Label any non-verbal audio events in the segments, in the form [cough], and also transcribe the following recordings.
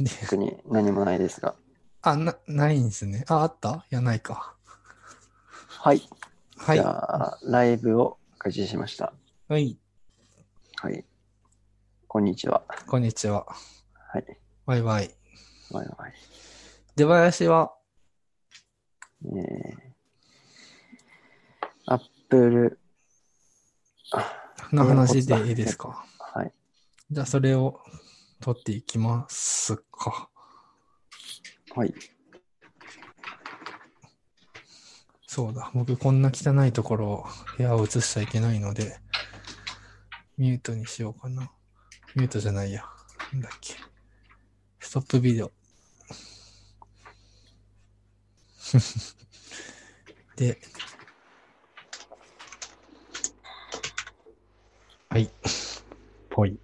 で [laughs] 特に何もないですが。あ、な、ないんですね。あ、あった？いや、ないか。はい。はい。じゃあ、ライブを開始しました。はい。はい。こんにちは。こんにちは。はい。バイバイ。わいわい。出囃子は、えー、アップル、の話でいいですか？はい。じゃあ、それを取っていきますか。はい。そうだ。僕、こんな汚いところを、部屋を映しちゃいけないので、ミュートにしようかな。ミュートじゃないや。なんだっけ。ストップビデオ。[laughs] で、はい。ぽい。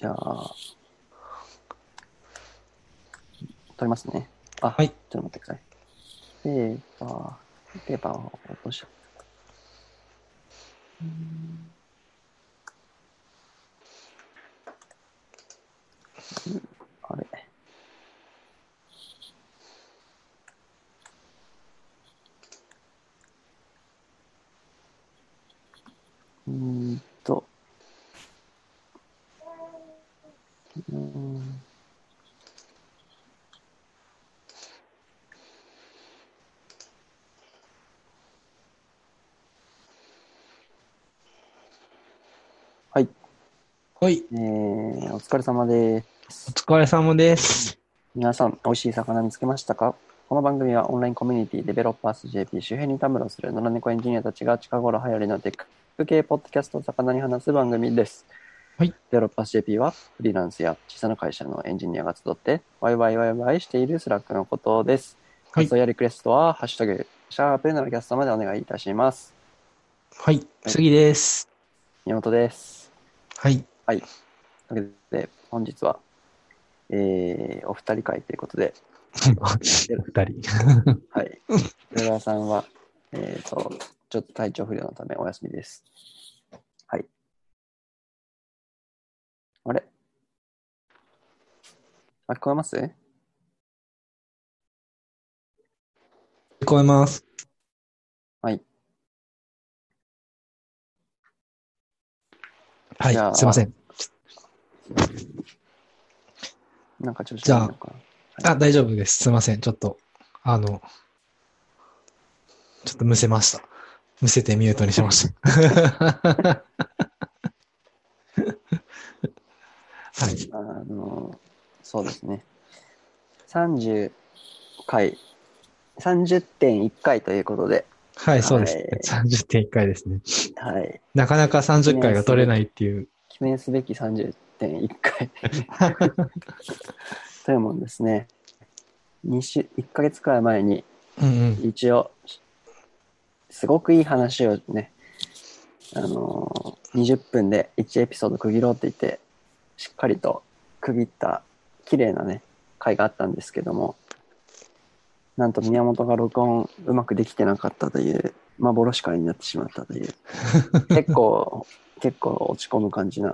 じゃあ、撮りますね。あ、はいちょっと待ってください。ペーパー、ペーパーを落としちゃあれ。うーんと。うーんはい。はい。えー、お疲れ様ですお。疲れ様です。皆さん、美味しい魚見つけましたか？この番組はオンラインコミュニティデベロッパース JP 周辺にたむろする野良猫エンジニアたちが近頃流行りのテック系ポッドキャストを肴に話す番組です。はい。 Developers JP はフリーランスや小さな会社のエンジニアが集ってワイワイワイワイしている Slack のことです。はい感想やリクエストは、ハッシュタグ、シャープのらキャストまでお願いいたします。はい。次です。宮本です。はい。というわけで、本日は、えー、お二人会ということで、[laughs] 二人。はい。[laughs] 上田さんは、えっ、と、ちょっと体調不良のためお休みです。あれ？あ、聞こえます？聞こえます。はい。はいじゃあ。すいません。なんか調子悪いのかなあ、大丈夫です。すいません。ちょっと、あの、ちょっとむせました。むせてミュートにしました。[laughs] はい。あの、そうですね。30回、30.1回ということで、はい、そうですはね。30.1回ですね。はい。なかなか30回が取れないっていう。記念すべき30.1回 [laughs] というもんですね。2週、1ヶ月くらい前に、うんうん。一応、すごくいい話をね、あのー、20分で1エピソード区切ろうって言って、しっかりと区切った綺麗なね、回があったんですけども、なんと宮本が録音うまくできてなかったという、幻会になってしまったという、[laughs] 結構、結構落ち込む感じな、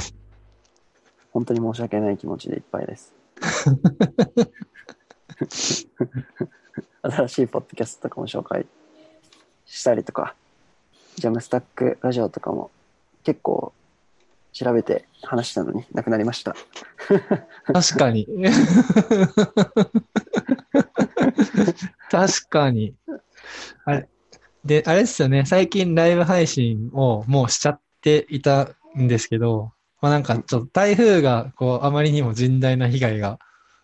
本当に申し訳ない気持ちでいっぱいです。[laughs] 新しいポッドキャストとかも紹介したりとか、ジャムスタックラジオとかも結構調べて話したのになくなりました。確かに。[laughs] 確かに。あれ、で、あれですよね、最近ライブ配信をもうしちゃっていたんですけど、まあなんかちょっと台風がこうあまりにも甚大な被害が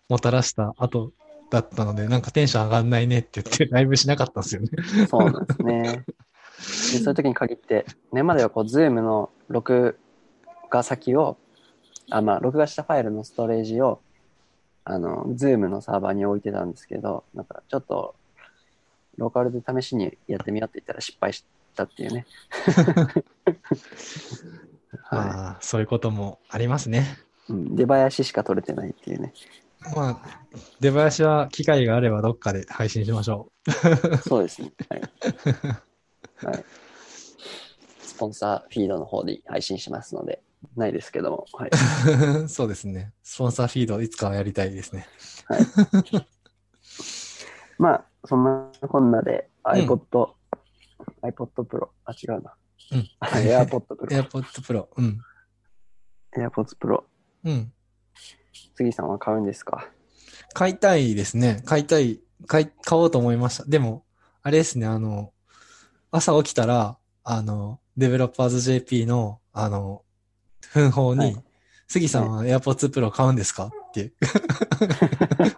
もたらした後だったので、なんかテンション上がんないねって言ってライブしなかったんですよね。そうなんですね。でそういう時に限って、ねまではこう、 Zoomの録画先を、あ、まあ、録画したファイルのストレージを、あの、 Zoomのサーバーに置いてたんですけど、なんかちょっと、ローカルで試しにやってみようって言ったら失敗したっていうね。[laughs] はああ、そういうこともありますね。い。うん、出囃子しか取れてないっていうね。まあ、出囃子は機会があればどっかで配信しましょそうですね。はい。[laughs] はい。スポンサーフィードの方で配信しますので、ないですけども、はい。[laughs] そうですね。スポンサーフィードいつかはやりたいですね。まあ、そんなこんなで iPod、iPod Pro、あ、違うな。うん。[laughs] AirPod Pro。AirPod Pro。うん。AirPods Pro。うん。杉さんは買うんですか？買いたいですね。買いたい。買い、買おうと思いました。でも、あれですね、あの、朝起きたら、あの、デベロッパーズ JP の、あの、奮法に、はい杉さんは AirPods Pro 買うんですかって [laughs]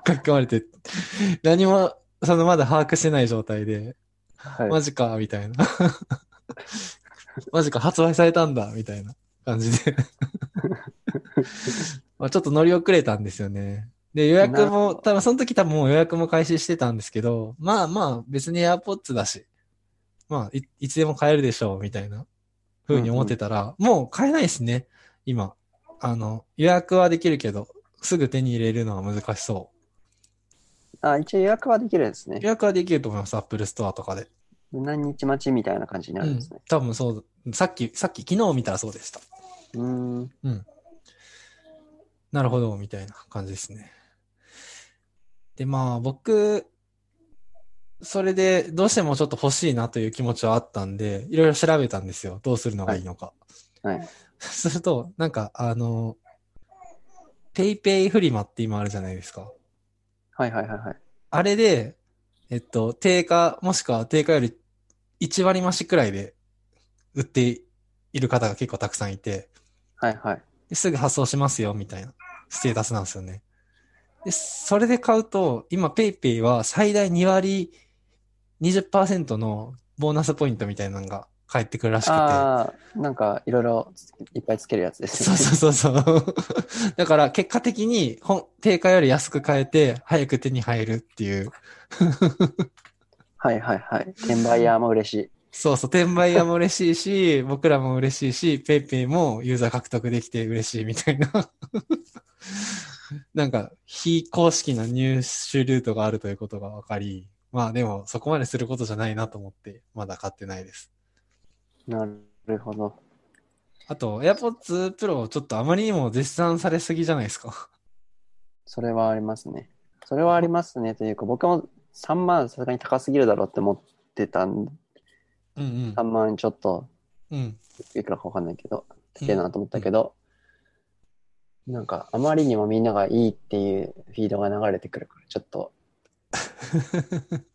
書き込まれて、何も、そのまだ把握してない状態で、はい。マジか、みたいな。[laughs] マジか、発売されたんだ、みたいな感じで。[laughs] まあちょっと乗り遅れたんですよね。で、予約も、多分その時多分もう予約も開始してたんですけど、まあまあ別に AirPods だし、まあいいつでも買えるでしょう、みたいな風に思ってたら、もう買えないですね、今。あの、予約はできるけど、すぐ手に入れるのは難しそう。あ、一応予約はできるんですね予。約はできると思います、Apple Store とかで。何日待ちみたいな感じになうんるんですね。。多分そう、さっき、さっき昨日見たらそうでした。うーん。なるほど、みたいな感じですね。で、まあ僕、それでどうしてもちょっと欲しいなという気持ちはあったんで、いろいろ調べたんですよ。どうするのがいいのか。はい。[laughs] すると、なんかあの、ペイペイフリマって今あるじゃないですか。はいはいはいはい。あれで、えっと、定価、もしくは定価より1割増しくらいで売っている方が結構たくさんいて、はいはい。ですぐ発送しますよ、みたいなステータスなんですよね。で、それで買うと、今 PayPay は最大2割20%のボーナスポイントみたいなのが返ってくるらしくて。ああ、なんかいろいろいっぱいつけるやつですそうね。そうそうそう。[laughs] だから結果的に本定価より安く買えて早く手に入るっていう。はいはいはい。転売ヤーも嬉しい。そうそう、転売屋も嬉しいし、僕らも嬉しいし、ペイペイもユーザー獲得できて嬉しいみたいな。[laughs] なんか、非公式な入手ルートがあるということが分かり、まあでもそこまですることじゃないなと思って、まだ買ってないです。なるほど。あと、AirPods Pro ちょっとあまりにも絶賛されすぎじゃないですか。それはありますね。それはありますね。というか、僕も3万さすがに高すぎるだろうって思ってたんうん3万ちょっと、うん。うん。いくらかわかんないけど、高えなと思ったけど、なんか、あまりにもみんながいいっていうフィードが流れてくるから、ちょっと [laughs]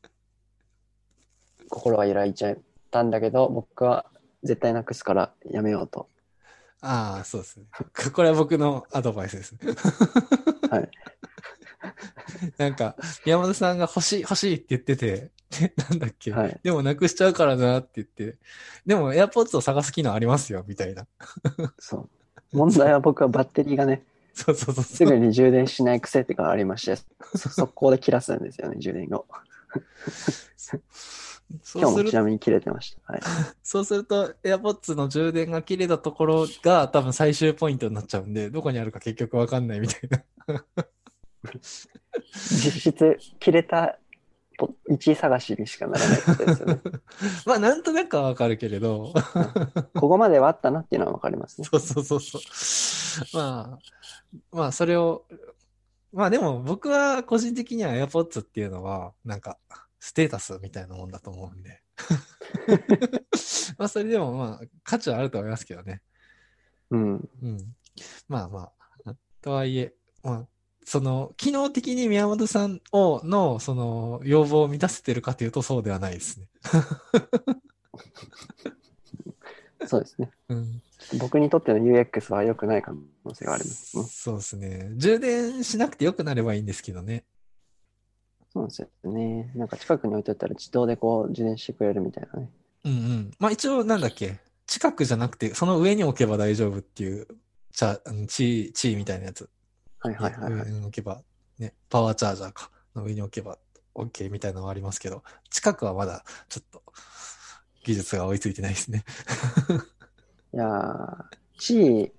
心が揺らいちゃったんだけど、僕は絶対なくすからやめようと。ああ、そうですね。[laughs] これは僕のアドバイスですね。はい。[laughs] なんか、山本さんが欲しい、欲しいって言ってて、で [laughs] なんだっけ、はい。でもなくしちゃうからなって言って、でも AirPods を探す機能ありますよ、みたいな。そう。問題は僕はバッテリーがね、そうそうそうす。ぐに充電しない癖ってがありまして、そ速攻で切らすんですよね、充電を。そうする今日もちなみに切れてました。はい。[laughs] そうすると、AirPods の充電が切れたところが多分最終ポイントになっちゃうんで、どこにあるか結局わかんないみたいな。実質、切れたポ1位探しにしかならないことですよね。[laughs] まあ、なんとなくはわかるけれど、ここまではあったなっていうのはわかりますね。そうそうそうそう。まあ、まあ、それを、まあでも僕は個人的には AirPods っていうのは、なんか、ステータスみたいなもんだと思うんで。まあ、それでもまあ、価値はあると思いますけどね。うん。うん。まあまあ、とはいえ、まあ、その、機能的に宮本さんを、の、その、要望を満たせてるかというとそうではないですね。[laughs] そうですね。うん。僕にとっての UX は良くない可能性がありますね。そうですね。充電しなくてよくなればいいんですけどね。そうですよね。なんか近くに置いておいたら自動でこう充電してくれるみたいなね。うんうん。まあ一応なんだっけ、近くじゃなくて、その上に置けば大丈夫っていう、チャ、チー、チーみたいなやつ。はいはいはい、はい。上に置けば、ね、パワーチャージャーか、の上に置けば OK みたいなのはありますけど、近くはまだちょっと技術が追いついてないですね。[laughs] いやー、 Qi、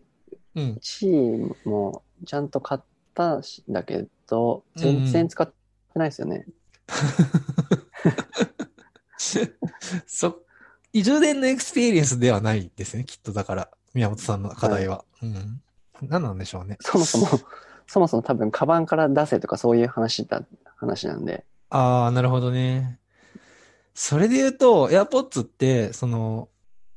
うん。 Qiもちゃんと買ったんだけど、全然使ってないですよね。[laughs] そ、充電のエクスペリエンスではないですね、きっとだから、宮本さんの課題は。うん。何なんでしょうね。そもそも、そもそも多分、カバンから出せとかそういう話だ、話なんで。ああ、なるほどね。それで言うと、AirPods って、その、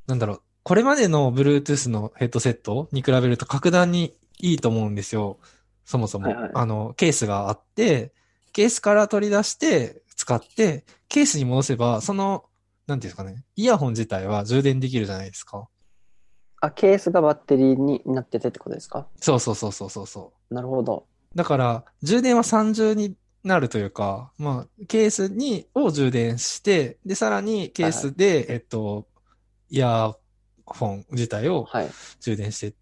なんだろう、これまでの Bluetooth のヘッドセットに比べると格段にいいと思うんですよ。そもそも。はいはいあの、ケースがあって、ケースから取り出して使って、ケースに戻せば、その、なんていうんですかね、イヤホン自体は充電できるじゃないですか。あ、ケースがバッテリーになっててってことですか？そうそうそうそうそうそう。なるほど。だから、充電は三重になるというか、まあ、ケースに、を充電して、で、さらにケースで、えっと、イヤホン自体をはい。充電して。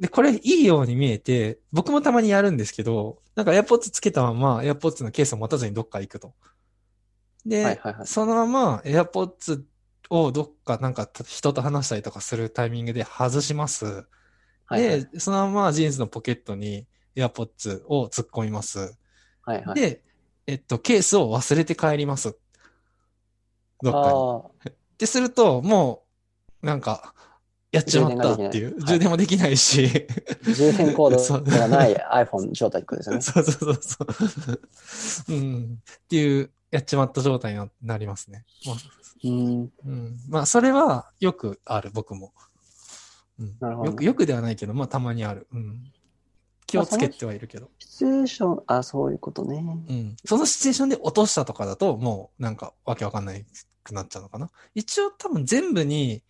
で、これいいように見えて、僕もたまにやるんですけど、なんか AirPods つけたまま AirPods のケースを持たずにどっか行くと。で、はいはいはいそのまま AirPods をどっかなんか人と話したりとかするタイミングで外します。はいはい。で、そのままジーンズのポケットに AirPods を突っ込みます。はいはい。で、えっと、ケースを忘れて帰ります。どっかに。あってすると、もう、なんか、やっちまったっていう。充充電電もできないし。あ、充電コそうードがない iPhone 状態ってことですよね。そうそうそうそう。うん。っていう、やっちまった状態になりますね。まあうん。うん。まあ、それはよくある、僕も。うん。なるほどよく、よくではないけど、まあ、たまにある。うん。気をつけてはいるけど。シチュエーション、あ、そういうことね。うん。そのシチュエーションで落としたとかだと、もうなんかわけわかんないくなっちゃうのかな。一応多分全部に、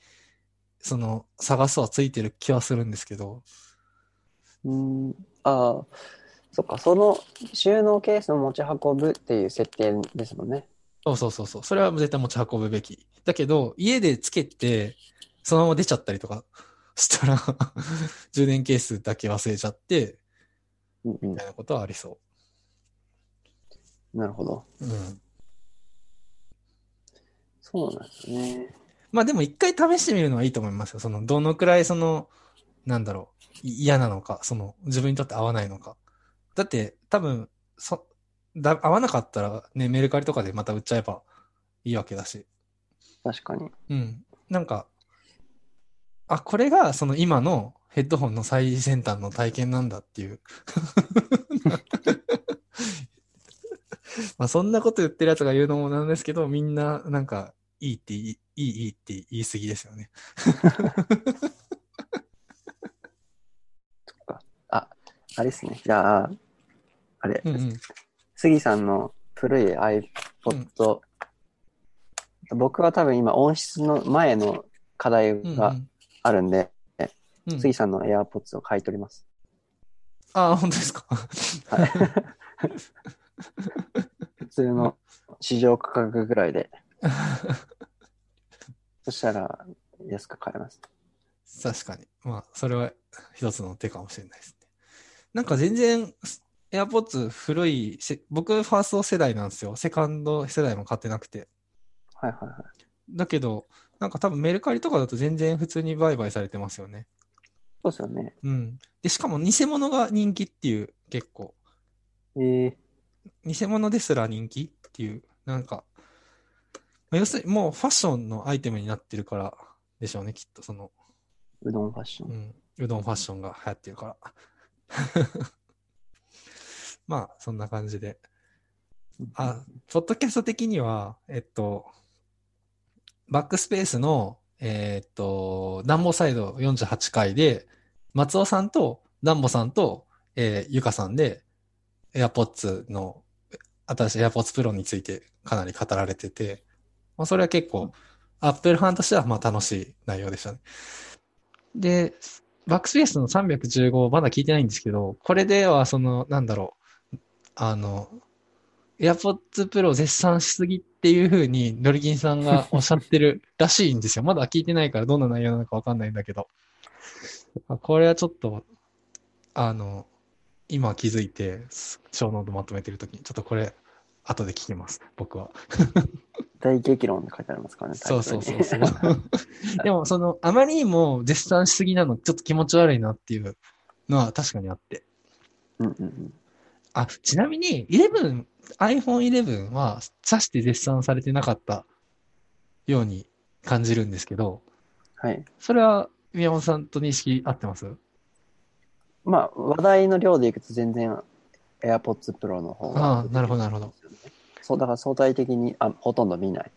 その、探すはついてる気はするんですけど、うん。ああ、そっか、その収納ケースの持ち運ぶっていう設定ですもんね。そうそうそうそう。それは絶対持ち運ぶべき。だけど、家でつけて、そのまま出ちゃったりとか [laughs] したら、[laughs] 充電ケースだけ忘れちゃって、うんうんみたいなことはありそなるほど。う。うん。そうなんですね。まあでも一回試してみるのはいいと思いますよ。その、どのくらいその、なんだろう、い嫌なのか、その、自分にとって合わないのか。だって、多分、そ、だ、合わなかったらね、メルカリとかでまた売っちゃえばいいわけだし。確かに。うん。なんか、あ、これがその今のヘッドホンの最先端の体験なんだっていう。[laughs] まあそんなこと言ってるやつが言うのもなんですけど、みんななんかいいっていい、いい、いいって言い過ぎですよね。あ、あれですね。じゃあ、あれ、うんうん。杉さんの古い iPod、僕は多分今音質の前の課題うんうんがあるんで、うん杉さんの AirPods を買い取ります。ああ、本当ですか？はい。[laughs] 普通の市場価格ぐらいで、[laughs] そしたら安く買えます。確かに。まあ、それは一つの手かもしれないですね。なんか全然、AirPods 古いせ、僕ファースト世代なんですよ。セカンド世代も買ってなくて。はいはいはい。だけど、なんか多分メルカリとかだと全然普通に売買されてますよね。そうですよね。うん。で、しかも偽物が人気っていう、結構。えー、偽物ですら人気っていう、なんか、まあ要するにもうファッションのアイテムになってるからでしょうね、きっとその、うどんファッション。うん、うどんファッションが流行ってるから。[laughs] まあ、そんな感じで。あ、ポッドキャスト的には、えっと、バックスペースの、えーっと、ダンボサイド48回で、松尾さんと、ダンボさんと、えーゆかさんで、AirPods の、新しい AirPods Pro についてかなり語られてて、まあ、それは結構、アップルファンとしてはまあ楽しい内容でしたね。で、 backspaceの315まだ聞いてないんですけど、これではその、なんだろう、あの、AirPods Pro 絶賛しすぎっていう風に、ドリキンさんがおっしゃってるらしいんですよ。まだ聞いてないからどんな内容なのかわかんないんだけど。これはちょっと、あの、今気づいて、ショーノートまとめてるときに、ちょっとこれ、後で聞きます、僕は。大激論って書いてありますからね。そうそうそうそう。でも、その、あまりにも絶賛しすぎなの、ちょっと気持ち悪いなっていうのは確かにあって。うんうんうん。あ、ちなみに、11、iPhone 11は、さして絶賛されてなかったように感じるんですけど、はい。それは宮本さんと認識合ってます？まあ、話題の量でいくと全然 AirPods Pro の方が。ああ、なるほど、なるほど。そう、だから相対的に、あ、ほとんど見ない。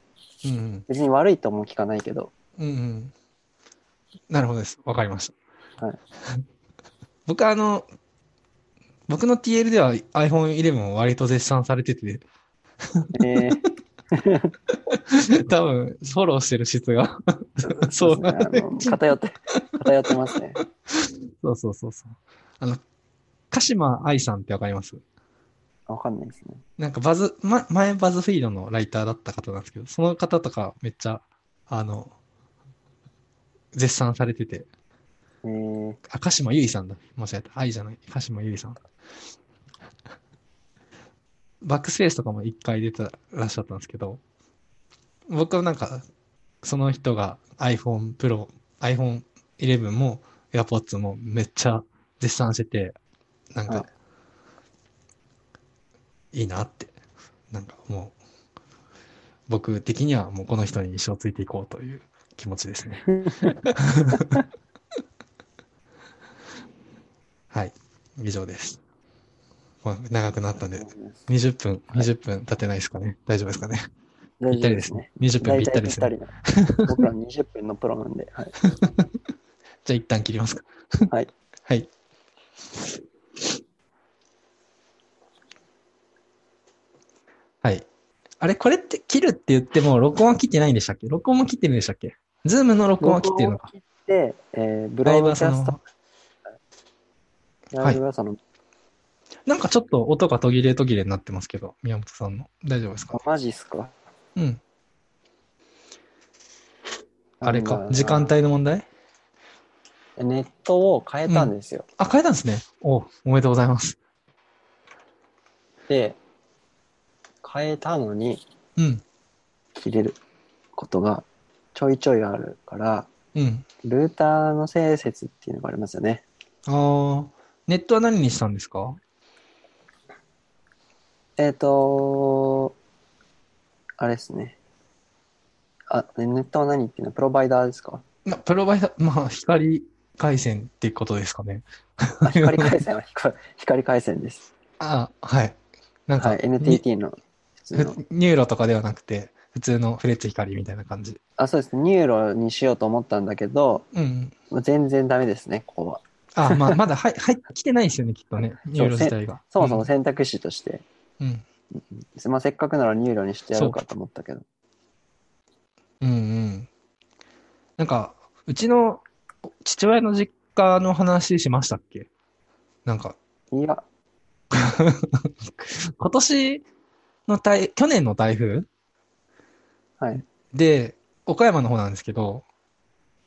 うんうん。別に悪いとも聞かないけど、うんうん。なるほどです。わかりました。はい。[laughs] 僕あの、僕の TL では iPhone 11も割と絶賛されてて、えー、[laughs] 多分、フォローしてる質が。[laughs] そうですね。あの、偏って、偏ってますね。そうそうそうそう。あの、鹿島愛さんってわかります？わかんないですね。なんかバズ、ま、前バズフィードのライターだった方なんですけど、その方とかめっちゃ、あの、絶賛されてて、えー、あ、鹿島ゆいさんだ。間違えた。愛じゃない。鹿島ゆいさん。[laughs] バックスペースとかも一回出てらっしゃったんですけど、僕はなんか、その人が iPhone Pro、iPhone 11も AirPods もめっちゃ絶賛してて、なんか、いいなって。なんかもう、僕的にはもうこの人に一生ついていこうという気持ちですね。[laughs] はい。以上です。まあ長くなったんで、20分、20分経ってないですかね。大丈夫ですかね。大ぴったりですね。。20分ぴったりですね。僕ら20分のプロなんで、はい。[laughs] じゃあ一旦切りますか。はい。はい。はい。あれ、これって切るって言っても、録音は切ってないんでしたっけ？録音も切ってるんでしたっけ？ズームの録音は切ってるのか。切って、えー、ブラロイブはそのードキャスト。ライブはその、なんかちょっと音が途切れ途切れになってますけど、宮本さんの。大丈夫ですか？あマジっすか？うん。あれか時間帯の問題？ネットを変えたんですよ。あ、変えたんですね。おおめでとうございます。で、変えたのにうん。切れることがちょいちょいあるから、うん。ルーターの接続っていうのがありますよね。あー、ネットは何にしたんですか？えっ、とあれですね。あ、ネットは何っていうのはプロバイダーですか？まプロバイダー、まあ、光回線ってことですかね。あ光回線は光光回線です。[laughs] あはい。なんか、はい、NTT の NUROとかではなくて、普通のフレッツ光みたいな感じ。あ、そうですね。 NUROにしようと思ったんだけど、うん。全然ダメですね、ここは。あ、まあ、まだ、[laughs] はい、はい、来てないですよね、きっとね。 NURO自体が。そもそも選択肢として。うん。まあ、せっかくなら NUROにしてやろうかと思ったけど。うんうん。なんか、うちの父親の実家の話しましたっけ？なんか、いや、今 [laughs] 年の台、去年の台風？はい。で、岡山の方なんですけど、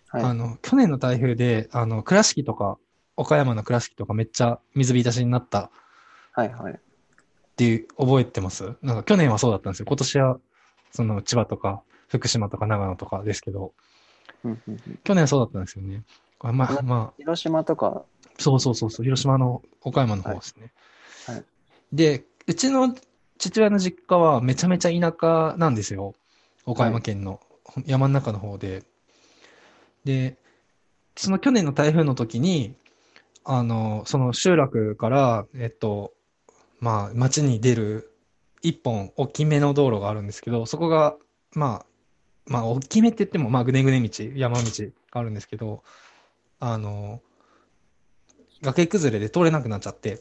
はい。あの、去年の台風で、あの、倉敷とか、岡山の倉敷とかめっちゃ水浸しになったはい、はい。っていう、覚えてます？なんか去年はそうだったんですよ。今年は、その千葉とか、福島とか長野とかですけど、うんうんうん去年はそうだったんですよね。あまあ、まあ、広島とか、そうそうそうそう、広島の岡山の方ですね。はいはいで、うちの父親の実家はめちゃめちゃ田舎なんですよ。岡山県の山の中の方で。で、その去年の台風の時に、あの、その集落から、えっと、まあ、町に出る一本大きめの道路があるんですけど、そこが、まあ、まあ、大きめって言っても、まあ、ぐねぐね道、山道があるんですけど、あの、崖崩れで通れなくなっちゃって、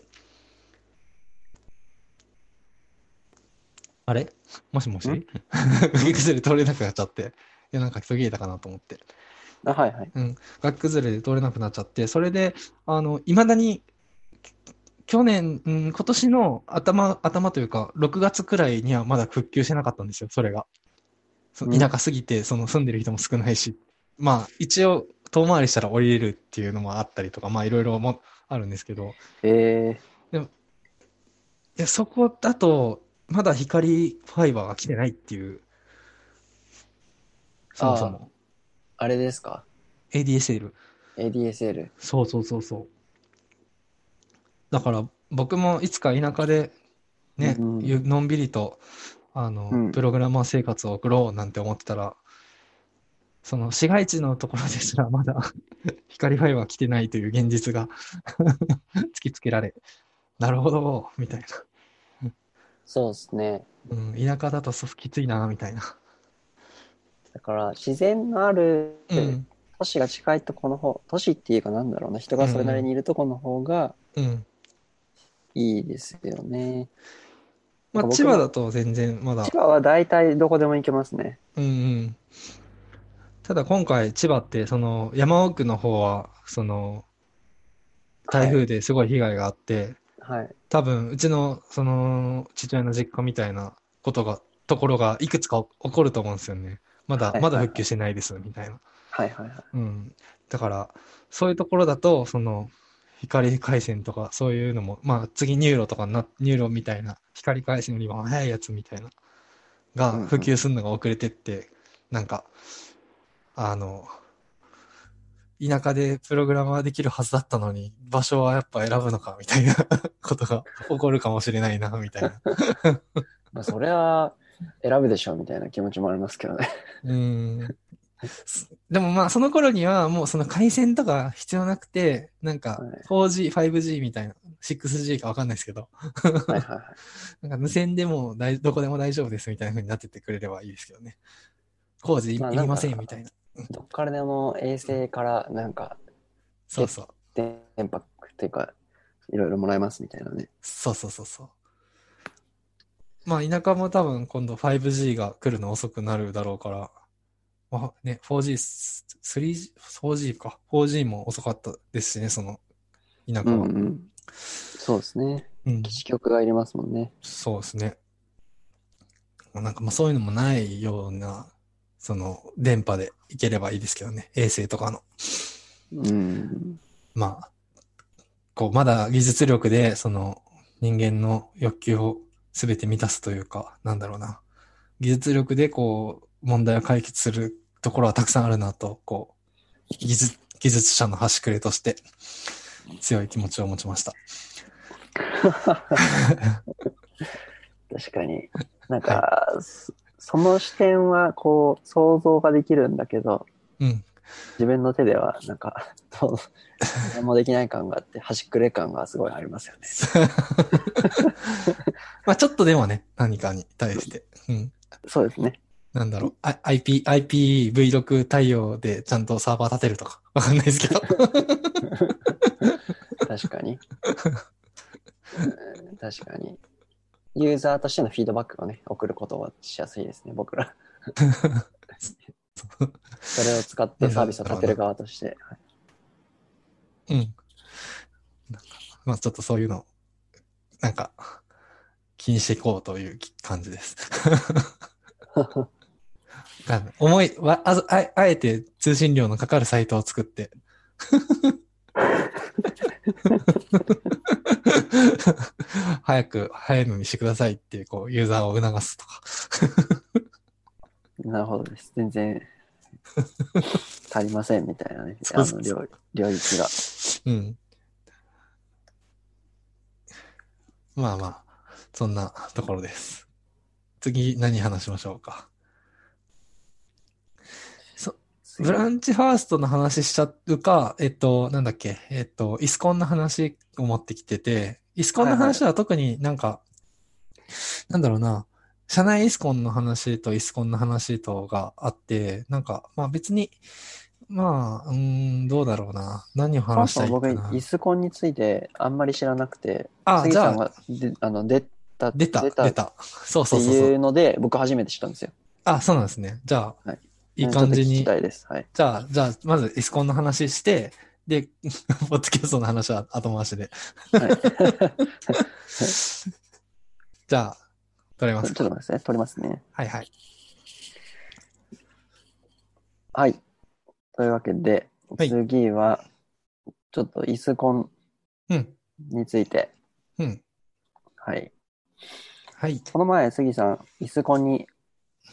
あれ？もしもし？ん？[laughs] 崖崩れで通れなくなっちゃって、いや、なんか途切れたかなと思って。あ、はい、はい。うん、崖崩れで通れなくなっちゃって、それで、あの、未だに、去年、うん、今年の頭、頭というか、6月くらいにはまだ復旧してなかったんですよ、それが。そうん。田舎すぎて、その住んでる人も少ないし、まあ、一応、遠回りしたら降りれるっていうのもあったりとか、まあ、いろいろもあるんですけど、えいや、そこだと、まだ光ファイバーが来てないっていう、そもそも。ー、あれですか？ADSL。?ADSL。そうそうそうそう。だから僕もいつか田舎でね、うんゆのんびりと、あの、うんプログラマー生活を送ろうなんて思ってたら、その市街地のところですらまだ [laughs] 光ファイバー来てないという現実が [laughs] 突きつけられ、なるほど、みたいな。そうですね。うん、田舎だとそうきついな、みたいな。だから自然のあるうん、都市が近いとこの方、都市っていうかなんだろうな、人がそれなりにいるとこの方がうん。いいですよね。まあ、僕も千葉だと全然まだ千、葉は大体どこでも行けますね。うんうん。ただ今回千葉って、その山奥の方は、その台風ですごい被害があって、はい。多分うちのその父親の実家みたいなことが、ところがいくつか起こると思うんですよね。まだ、はいまだ復旧してないです、みたいな。はいはいはい。うん。だから、そういうところだと、その、光回線とか、そういうのも、まあ、次 NUROとかな、 NUROみたいな、光回線よりも早いやつみたいな、がうんうん普及するのが遅れてって、なんか、あの、田舎でプログラマーできるはずだったのに、場所はやっぱ選ぶのか、みたいな [laughs] ことが起こるかもしれないな、みたいな。[laughs] まあ、それは選ぶでしょうみたいな気持ちもありますけどね。うん。すでもまあ、その頃にはもうその回線とか必要なくて、なんかはい 4G、5G みたいな、6G かわかんないですけど、はいはいはい。[laughs] なんか無線でも大どこでも大丈夫ですみたいな風になってってくれればいいですけどね。工事い,、まありませんみたいな。どっからでも衛星からなんかそうそう。電波っていうか、いろいろもらえますみたいなね。そうそうそうそう。まあ、田舎も多分今度 5G が来るの遅くなるだろうから、まあね、4G、3G、4G か。4G も遅かったですしね、その田舎は。うんうん。そうですね。うん基地局がいりますもんね。そうですね。まあなんかまあそういうのもないような、その電波でいければいいですけどね。衛星とかの。うん。まあ、こう、まだ技術力で、その人間の欲求をすべて満たすというか、なんだろうな。技術力でこう、問題を解決するところはたくさんあるなと、こう、技術、技術者の端くれとして、強い気持ちを持ちました。[laughs] 確かに。なんか、そその視点はこう想像ができるんだけど、うん。自分の手ではなんか、[laughs] そう何もできない感があって、端くれ感がすごいありますよね。[laughs] まあちょっとでもね、何かに対して。うん。そうですね。なんだろう、I- IP、IPv6 対応でちゃんとサーバー立てるとか、[laughs] わかんないですけど。確かに。うん確かに。ユーザーとしてのフィードバックをね、送ることはしやすいですね、僕ら。[laughs] それを使ってサービスを立てる側として。はいうん。なんかまあちょっとそういうの、なんか、気にしていこうという感じです。[laughs] 思い、わあずあ、あえて通信料のかかるサイトを作って。早く、早いのにしてくださいって、こう、ユーザーを促すとか。なるほどです。全然足りませんみたいなね。そうそうそうあの領領域が。うん。まあまあ、そんなところです。次何話しましょうか？ブランチファーストの話しちゃうか、えっと、なんだっけ、えっと、イスコンの話を持ってきてて、イスコンの話は特になんか、なんだろうな、社内イスコンの話とイスコンの話とがあって、なんか、まあ別に、まあ、うーん、どうだろうな。何を話したいかなイ。スコンについてあんまり知らなくて、あ、じゃあ、杉さんがであの出た、出た、出たっ出た。そうてそうそうそう。いうので、僕初めて知ったんですよ。あ、そうなんですね。じゃあ、はいいい感じに。じゃあ、じゃあ、まずイスコンの話して、で、[laughs] ポッドキャストの話は後回しで。はい、[laughs] じゃあ、取れますか？ちょっと待ってください。撮りますね。はいはい。はい。というわけで、はい次は、ちょっとイスコンうん。について。うん。はい。はい。この前、杉さん、イスコンに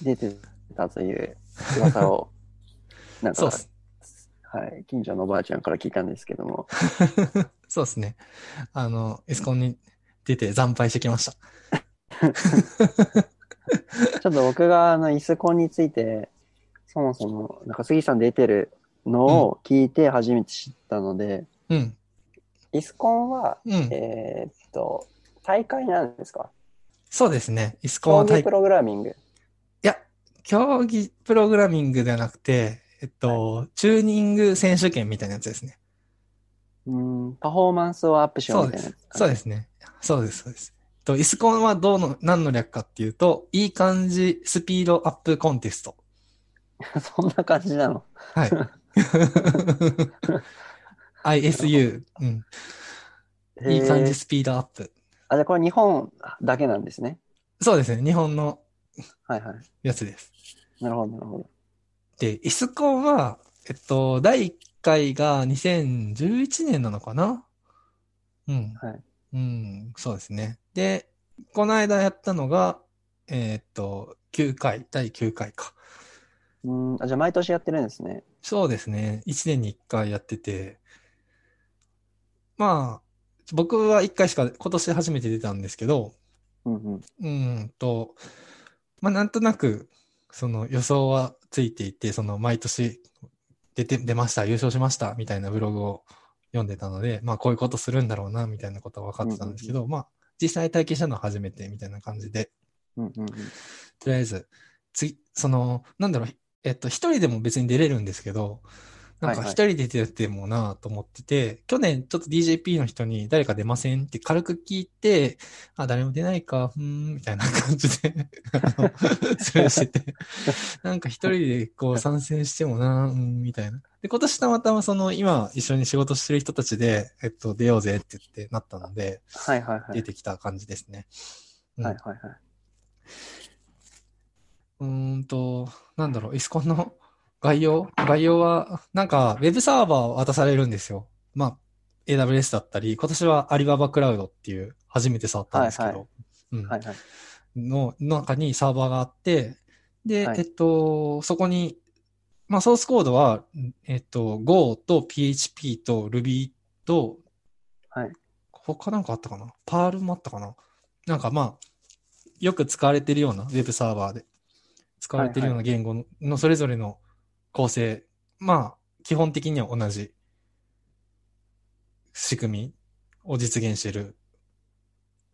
出てたという噂を、[laughs] なんか。はい、近所のおばあちゃんから聞いたんですけども、[laughs] そうですね。あの、イスコンに出て惨敗してきました。[laughs] ちょっと僕があのイスコンについて、そもそも、なんか杉さん出てるのを聞いて初めて知ったので、うん。イスコンは、うん。えーっと、大会なんですか？そうですね。イスコンは大競技プログラミング。競技プログラミングではなくて、えっと、チューニング選手権みたいなやつですね。うん、パフォーマンスをアップしようみたいなやつかそうですね。そうです、そうです。と、イスコンはどうの、何の略かっていうと、いい感じスピードアップコンテスト。[laughs] そんな感じなの？はい。[laughs] ISU。うん。いい感じスピードアップ。あ、じゃあこれ日本だけなんですね。そうですね。日本のはいはい。やつです。なるほど、なるほど。で、イスコンは、えっと、第1回が2011年なのかな？うん。はい。うん、そうですね。で、この間やったのが、えーっと、9回、第9回か。うん、あ、じゃあ毎年やってるんですね。そうですね。1年に1回やってて、まあ、僕は1回しか今年初めて出たんですけど、うんうん。うーんと、まあなんとなく、その予想はついていて、その毎年出て、出ました、優勝しました、みたいなブログを読んでたので、まあこういうことするんだろうな、みたいなことは分かってたんですけど、まあ実際体験したのは初めて、みたいな感じで、うんうんうん。とりあえず、次、その、なんだろう、えっと、一人でも別に出れるんですけど、なんかはいはい一人で出てもなと思ってて、去年ちょっと DJP の人に誰か出ませんって軽く聞いて、あ、誰も出ないか、うーん、みたいな感じで、あの、スルーしてて、なんか一人でこう参戦してもなうん、みたいな。で、今年たまたまその今一緒に仕事してる人たちで、えっと、出ようぜって言ってなったので、はいはいはい。出てきた感じですね。うんはいはいはい。うーんと、なんだろう、イスコンの概要概要は、なんか、ウェブサーバーを渡されるんですよ。まあ、AWS だったり、今年はアリババクラウドっていう、初めて触ったんですけど、はいはうん。はいはい。の中にサーバーがあって、で、はい。えっと、そこに、まあ、ソースコードは、えっと、Go と PHP と Ruby と、はい。他なんかあったかな？パールもあったかな？なんかまあ、よく使われてるようなウェブサーバーで使われてるような言語ののそれぞれの構成、まあ、基本的には同じ仕組みを実現している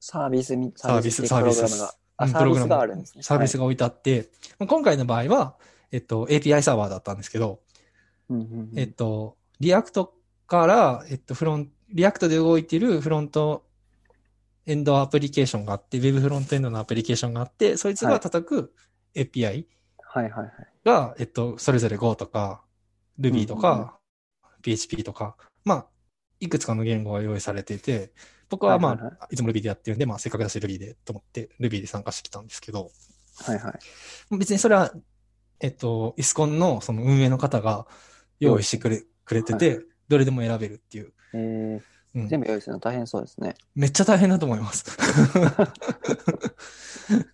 サービスみ、サービス、的サービスプログラムが。あ、うんサービスがあるんですね。サービスが置いてあって、まあ今回の場合は、えっと、API サーバーだったんですけど、はい。うんうんうんえっと、 Reactから、えっと、フロン、 Reactで動いているフロントエンドアプリケーションがあって、ウェブフロントエンドのアプリケーションがあって、そいつが叩く API はいはいはい。が、えっと、それぞれ Go とか、Ruby とか、PHP とか、まあ、いくつかの言語が用意されていて、僕はまあ、いはいはいはいつも Ruby でやってるんで、まあ、せっかくだし Ruby でと思って Ruby で参加してきたんですけど、はいはい。別にそれは、えっと、イスコンのその運営の方が用意してくれ、くれてて、どれでも選べるっていう。えー、うん全部用意するの大変そうですね。めっちゃ大変だと思います。[laughs]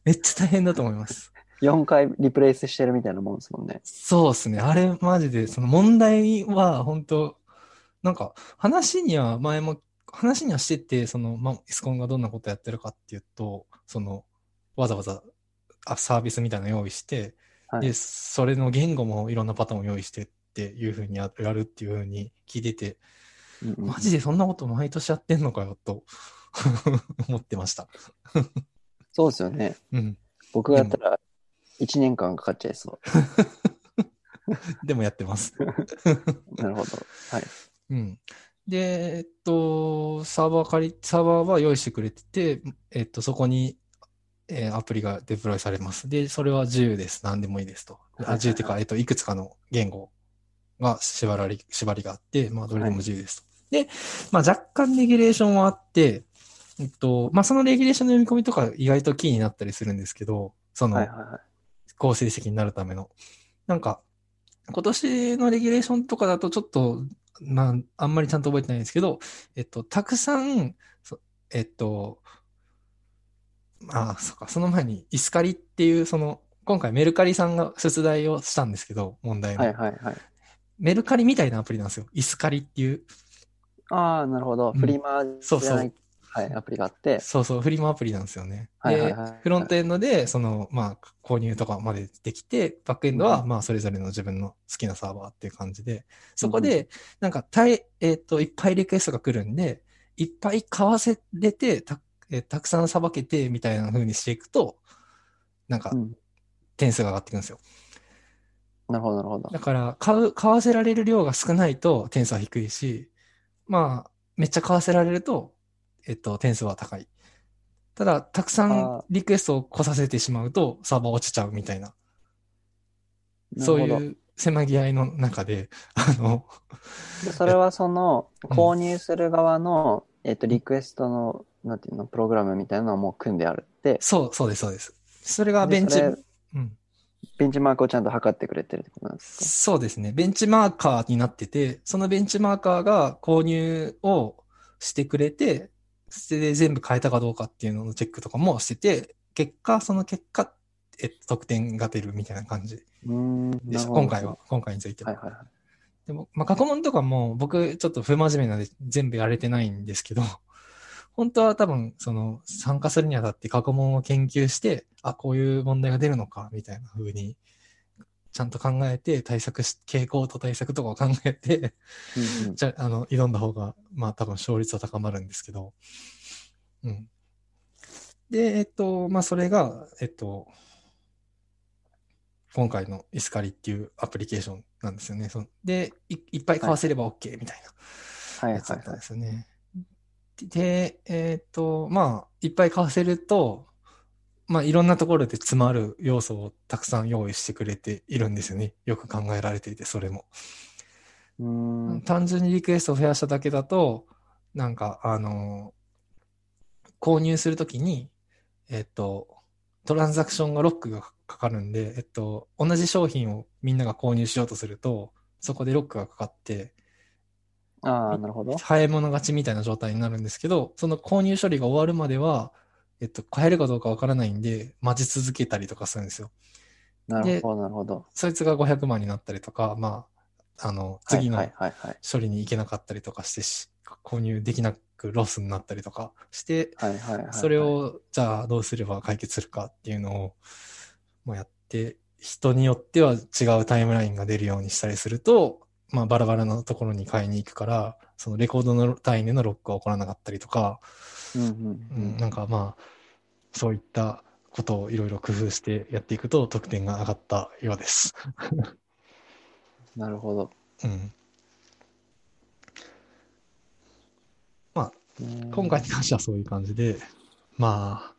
めっちゃ大変だと思います。4回リプレイスしてるみたいなもんですもんね。そうですね。あれマジで、その問題は本当なんか話には前も、話にはしてて、その、まあ、イスコンがどんなことやってるかっていうと、その、わざわざあサービスみたいなの用意して、はいで、それの言語もいろんなパターンを用意してっていうふうにややるっていうふうに聞いてて、うんうんマジでそんなこと毎年やってんのかよと [laughs] 思ってました。そうですよね。うん。僕がやったら1年間かかっちゃいそ [laughs] でもやってます。う。[laughs] なるほど。はい。うん。で、えっと、サーバー借り、サーバーは用意してくれてて、えっと、そこに、えーアプリがデプロイされます。で、それは自由です。何でもいいですと。はいはいはいあ自由っていうか、えっと、いくつかの言語が縛られ、縛りがあって、まあ、どれでも自由ですと。で、まあ、若干レギュレーションはあって、えっと、まあ、そのレギュレーションの読み込みとか意外とキーになったりするんですけど、その、はいはいはい。好成績になるための。なんか、今年のレギュレーションとかだとちょっと、まあ、あんまりちゃんと覚えてないんですけど、えっと、たくさん、そえっと、まあ、そっか、その前に、イスカリっていう、その、今回メルカリさんが出題をしたんですけど、問題の。はいはいはい。メルカリみたいなアプリなんですよ。イスカリっていう。ああ、なるほど。うんフリマそうそうじゃない。はい、アプリがあって、そうそう、フリマアプリなんですよね。はいはいはいで、フロントエンドで、その、まあ、購入とかまでできて、バックエンドは、うんまあ、それぞれの自分の好きなサーバーっていう感じで、そこで、なんか、たい、えっ、と、いっぱいリクエストが来るんで、いっぱい買わせれて、た、えーたくさんさばけて、みたいな風にしていくと、なんかう、ん。点数が上がっていくんですよ。なるほど、なるほどだ。から、買う、買わせられる量が少ないと点数は低いし、まあ、めっちゃ買わせられると、えっと、点数は高い。ただ、たくさんリクエストを来させてしまうと、サーバー落ちちゃうみたいな、そういう狭ぎ合いの中で、あの、でそれはその、うん購入する側の、えっと、リクエストの、なんていうの、プログラムみたいなのはもう組んであるって、そう、そうです、そうです。それがベンチ、うん。ベンチマークをちゃんと測ってくれてるってことなんですか？そうですね。ベンチマーカーになってて、そのベンチマーカーが購入をしてくれて、それで全部変えたかどうかっていうののチェックとかもしてて、結果、その結果、えっと、得点が出るみたいな感じでした。今回は、。今回については。はいはいはい。でも、まあ、過去問とかも僕ちょっと不真面目なんで全部やれてないんですけど、[laughs] 本当は多分、その、参加するにあたって過去問を研究して、あ、こういう問題が出るのか、みたいな風に、ちゃんと考えて、対策し、傾向と対策とかを考えて、うんうんじゃあ、あの、挑んだ方が、まあ多分勝率は高まるんですけど、うん。で、えっと、まあそれが、えっと、今回のイスカリっていうアプリケーションなんですよね。そのでい、いっぱい買わせれば OK みたいなはいやつだったんはいはい。ですよね。で、えっと、まあ、いっぱい買わせると、まあいろんなところで詰まる要素をたくさん用意してくれているんですよね。よく考えられていて、それも。うーん。単純にリクエストを増やしただけだと、なんか、あの購入するときに、えっと、トランザクションがロックがかかるんで、えっと、同じ商品をみんなが購入しようとすると、そこでロックがかかって、ああ、なるほど。早い者勝ちみたいな状態になるんですけど、その購入処理が終わるまでは、えっと、買えるかどうかわからないんで、待ち続けたりとかするんですよ。なるほど、なるほど。そいつが500万になったりとか、まあ、あの、次の。処理に行けなかったりとかしてし、購入できなくロスになったりとかして、はいはいはいはい。それを、じゃあどうすれば解決するかっていうのを、まあ、やって、人によっては違うタイムラインが出るようにしたりすると、まあ、バラバラなところに買いに行くから、そのレコードの単位でのロックが起こらなかったりとか、なんかまあ、そういったことをいろいろ工夫してやっていくと得点が上がったようです。[laughs] なるほど。うん。まあ、うん今回に関してはそういう感じで、まあ、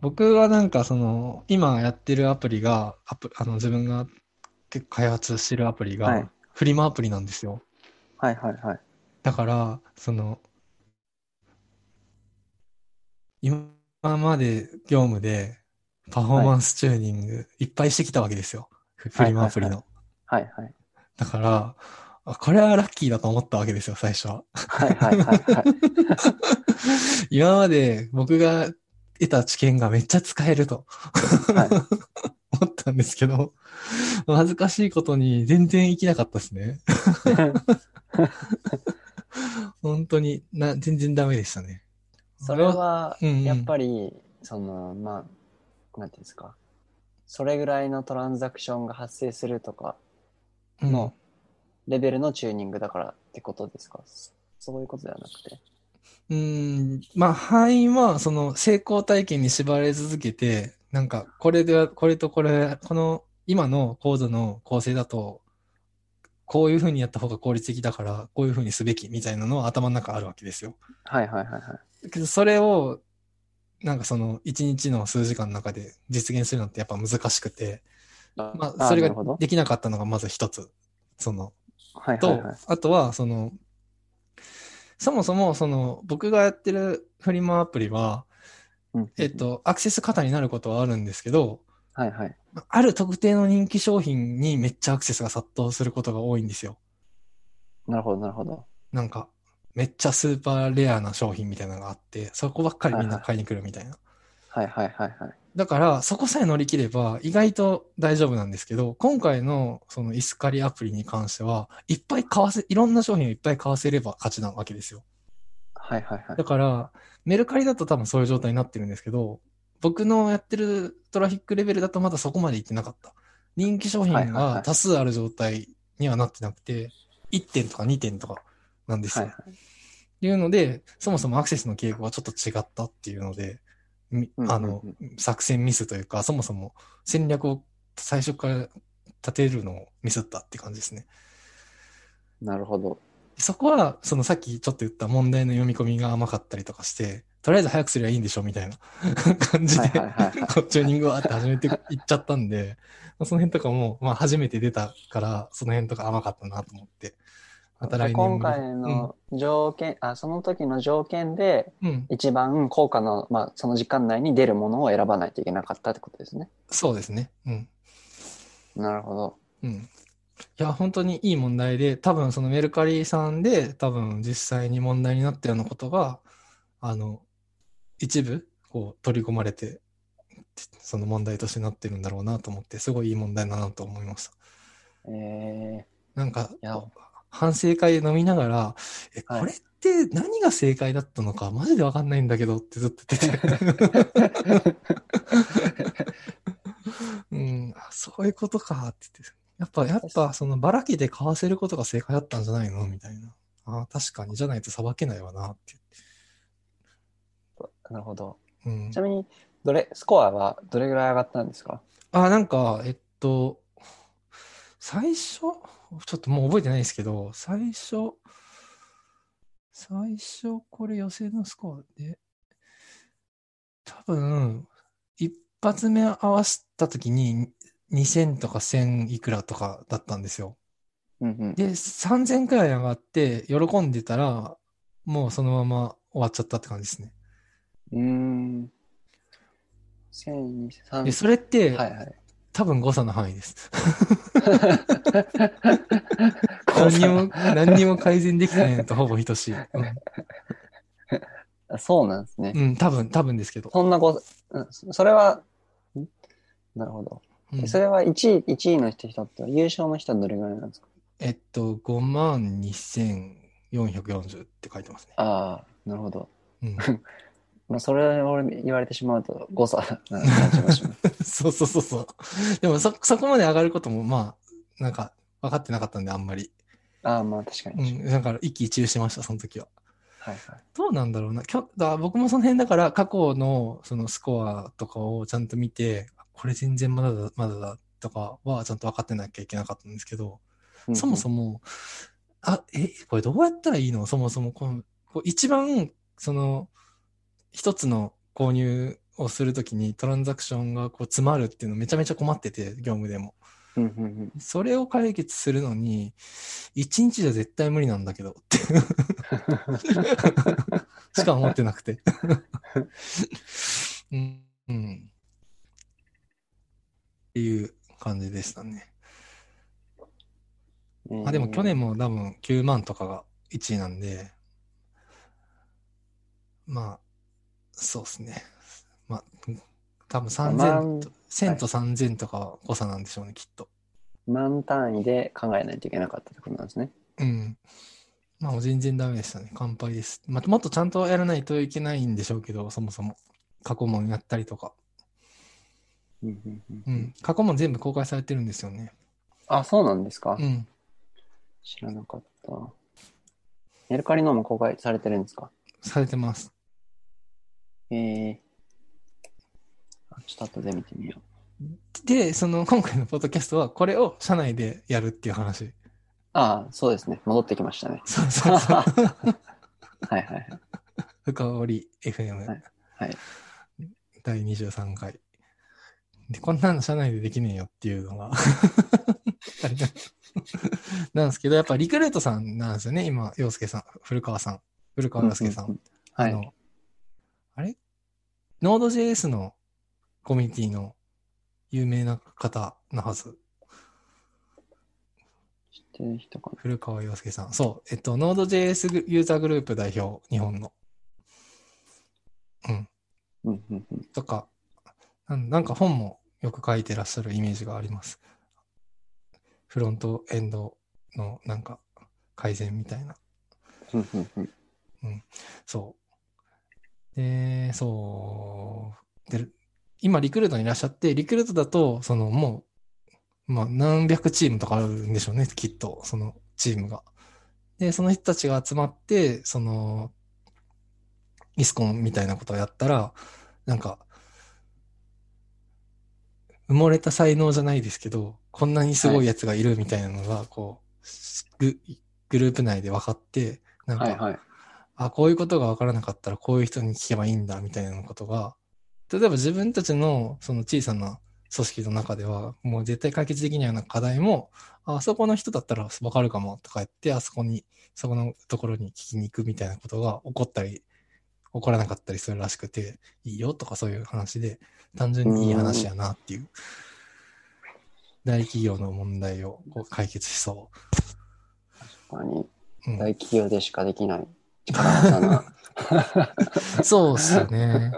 僕はなんかその、今やってるアプリが、アプあの自分が結構開発してるアプリはいが、フリマアプリなんですよ。はいはいはい。だから、その、今まで業務でパフォーマンスチューニングいっぱいしてきたわけですよ。フフリマアプリの。はいはい。だから、あこれはラッキーだと思ったわけですよ、最初は。はいはいはいはい。[laughs] 今まで僕が得た知見がめっちゃ使えるとはい [laughs] 思ったんですけど、恥ずかしいことに全然生きなかったですね。[laughs] 本当にな、全然ダメでしたね。それは、やっぱり、その、まあ、なんていうんですか。それぐらいのトランザクションが発生するとかうんのレベルのチューニングだからってことですか？そそういうことではなくて。うーん、まあ、範囲は、その、成功体験に縛られ続けて、なんか、これでは、これとこれ、この、今のコードの構成だと、こういう風にやった方が効率的だから、こういう風にすべきみたいなのは頭の中あるわけですよ。はいはいはいはい。だけど、それを、なんかその、一日の数時間の中で実現するのってやっぱ難しくて、まあ、それができなかったのがまず一つ。その、と、はいはいはい。あとは、その、そもそも、その、僕がやってるフリマアプリは、うんえっ、と、アクセス過多になることはあるんですけど、はいはい。ある特定の人気商品にめっちゃアクセスが殺到することが多いんですよ。なるほどなるほど。なんか、めっちゃスーパーレアな商品みたいなのがあって、そこばっかりみんな買いに来るみたいな。はいはいはいはい。だから、そこさえ乗り切れば意外と大丈夫なんですけど、今回のそのイスカリアプリに関しては、いっぱい買わせ、いろんな商品をいっぱい買わせれば勝ちなわけですよ。はいはいはいだ。から、メルカリだと多分そういう状態になってるんですけど、僕のやってるトラフィックレベルだとまだそこまで行ってなかった。人気商品はいはいはいが多数ある状態にはなってなくて、1点とか2点とかなんですよ。はいはい。いうので、そもそもアクセスの傾向がちょっと違ったっていうので、みうんうんうんあの、作戦ミスというか、そもそも戦略を最初から立てるのをミスったって感じですね。なるほど。そこは、そのさっきちょっと言った問題の読み込みが甘かったりとかして、とりあえず早くすりゃいいんでしょみたいな [laughs] 感じで、チューニングをあって始めていっちゃったんで、まあその辺とかも、まあ初めて出たから、その辺とか甘かったなと思って。今回の条件、あ、その時の条件で、うん、うん、一番効果の、まあ、その時間内に出るものを選ばないといけなかったってことですね。そうですね。うん。なるほど。うん。いや、本当にいい問題で、多分そのメルカリさんで、多分実際に問題になったようなことが、あの、一部、こう、取り込まれて、その問題としてなってるんだろうなと思って、すごいいい問題だなと思いました。えなんか反省会飲みながら、え、はいこれって何が正解だったのか、マジでわかんないんだけどってずっと言ってて。[laughs] うん、あそういうことかって言って。やっぱ、やっぱ、そのばらけて買わせることが正解だったんじゃないのみたいな。あ確かに、じゃないと裁けないわなってー、なるほど。うんちなみに、どれ、スコアはどれぐらい上がったんですか？あ、なんか、えっと、最初、ちょっともう覚えてないですけど、最初、最初、これ予選のスコアで、多分、一発目合わせた時に2000とか1000いくらとかだったんですよ。うんうん。で、3000くらい上がって、喜んでたら、もうそのまま終わっちゃったって感じですね。うーん。1000、で、それって、はいはい。多分誤差の範囲です。[laughs] 何にも、何にも改善できてないのとほぼ等しい。あ [laughs] そうなんですね。うん、うん、多分、多分ですけど。そんなご、うんそれは、んなるほど。うんそれは1位、1位の人って優勝の人はどれぐらいなんですか？えっと、5万2440って書いてますね。ああ、なるほど。うん、[laughs] まあ、それを言われてしまうと誤差な感じがします。[laughs] そうそうそうそう。でもそ、そこまで上がることも、まあ、なんか、分かってなかったんで、あんまり。ああ、まあ確かうに。ん、だから、一喜一憂しました、その時は。はいはい。どうなんだろうな。きょだ僕もその辺だから、過去のそのスコアとかをちゃんと見て、これ全然まだだ、まだだとかはちゃんと分かってなきゃいけなかったんですけど、そもそも。も、あ、え、これどうやったらいいの？そもそもこの、こう一番、その、一つの購入をするときにトランザクションがこう詰まるっていうのめちゃめちゃ困ってて、業務でも。それを解決するのに、一日じゃ絶対無理なんだけどって。[laughs] しか思ってなくて。[laughs] うん。うん。っていう感じでしたね。あ、でも去年も多分9万とかが1位なんで、まあ、そうですね。まあ、多分3000と、1000と3000とかは誤差なんでしょうね、きっと。満単位で考えないといけなかったってことなんですね。うん。まあ全然ダメでしたね。乾杯です。まあ、もっとちゃんとやらないといけないんでしょうけど、そもそも。過去問やったりとか。うんうん。過去問全部公開されてるんですよね。あ、そうなんですか、うん。知らなかった。メルカリのも公開されてるんですか？されてます。ええあちょっと後で見てみよで、その今回のポッドキャストはこれを社内でやるっていう話。う。ああ、そうですね。戻ってきましたね。そうそうそう。[laughs] はいはいはい。深織 FM、はいはい第23回。で、こんなの社内でできねえよっていうのがな [laughs] なんですけど、やっぱリクルートさんなんですよね、今、洋介さん、古川さん、古川洋介さんうんうんはい。あの、あれ ?Node.js のコミュニティの有名な方のはず。知ってる人か古川洋介さん。そう。えっと、Node.js グユーザーグループ代表、日本の。うん。なうんうんうん。とか、なんなんか本もよく書いてらっしゃるイメージがあります。フロントエンドのなんか改善みたいな。うん。そう。で、そう。で、今リクルートにいらっしゃって、リクルートだと、そのもう、まあ何百チームとかあるんでしょうね、きっと、そのチームが。で、その人たちが集まって、その、イスコンみたいなことをやったら、なんか、埋もれた才能じゃないですけど、こんなにすごいやつがいるみたいなのが、こう、ググループ内で分かって、なんか、はいはい。あ、こういうことが分からなかったらこういう人に聞けばいいんだみたいなことが、例えば自分たちのその小さな組織の中では、もう絶対解決できないような課題も、ああそこの人だったら分かるかもとか言って、あそこに、そこのところに聞きに行くみたいなことが起こったり、起こらなかったりするらしくて、いいよとかそういう話で、単純にいい話やなっていう、大企業の問題をこう解決しそ確かに、大企業でしかできない。[laughs] そうっすよね。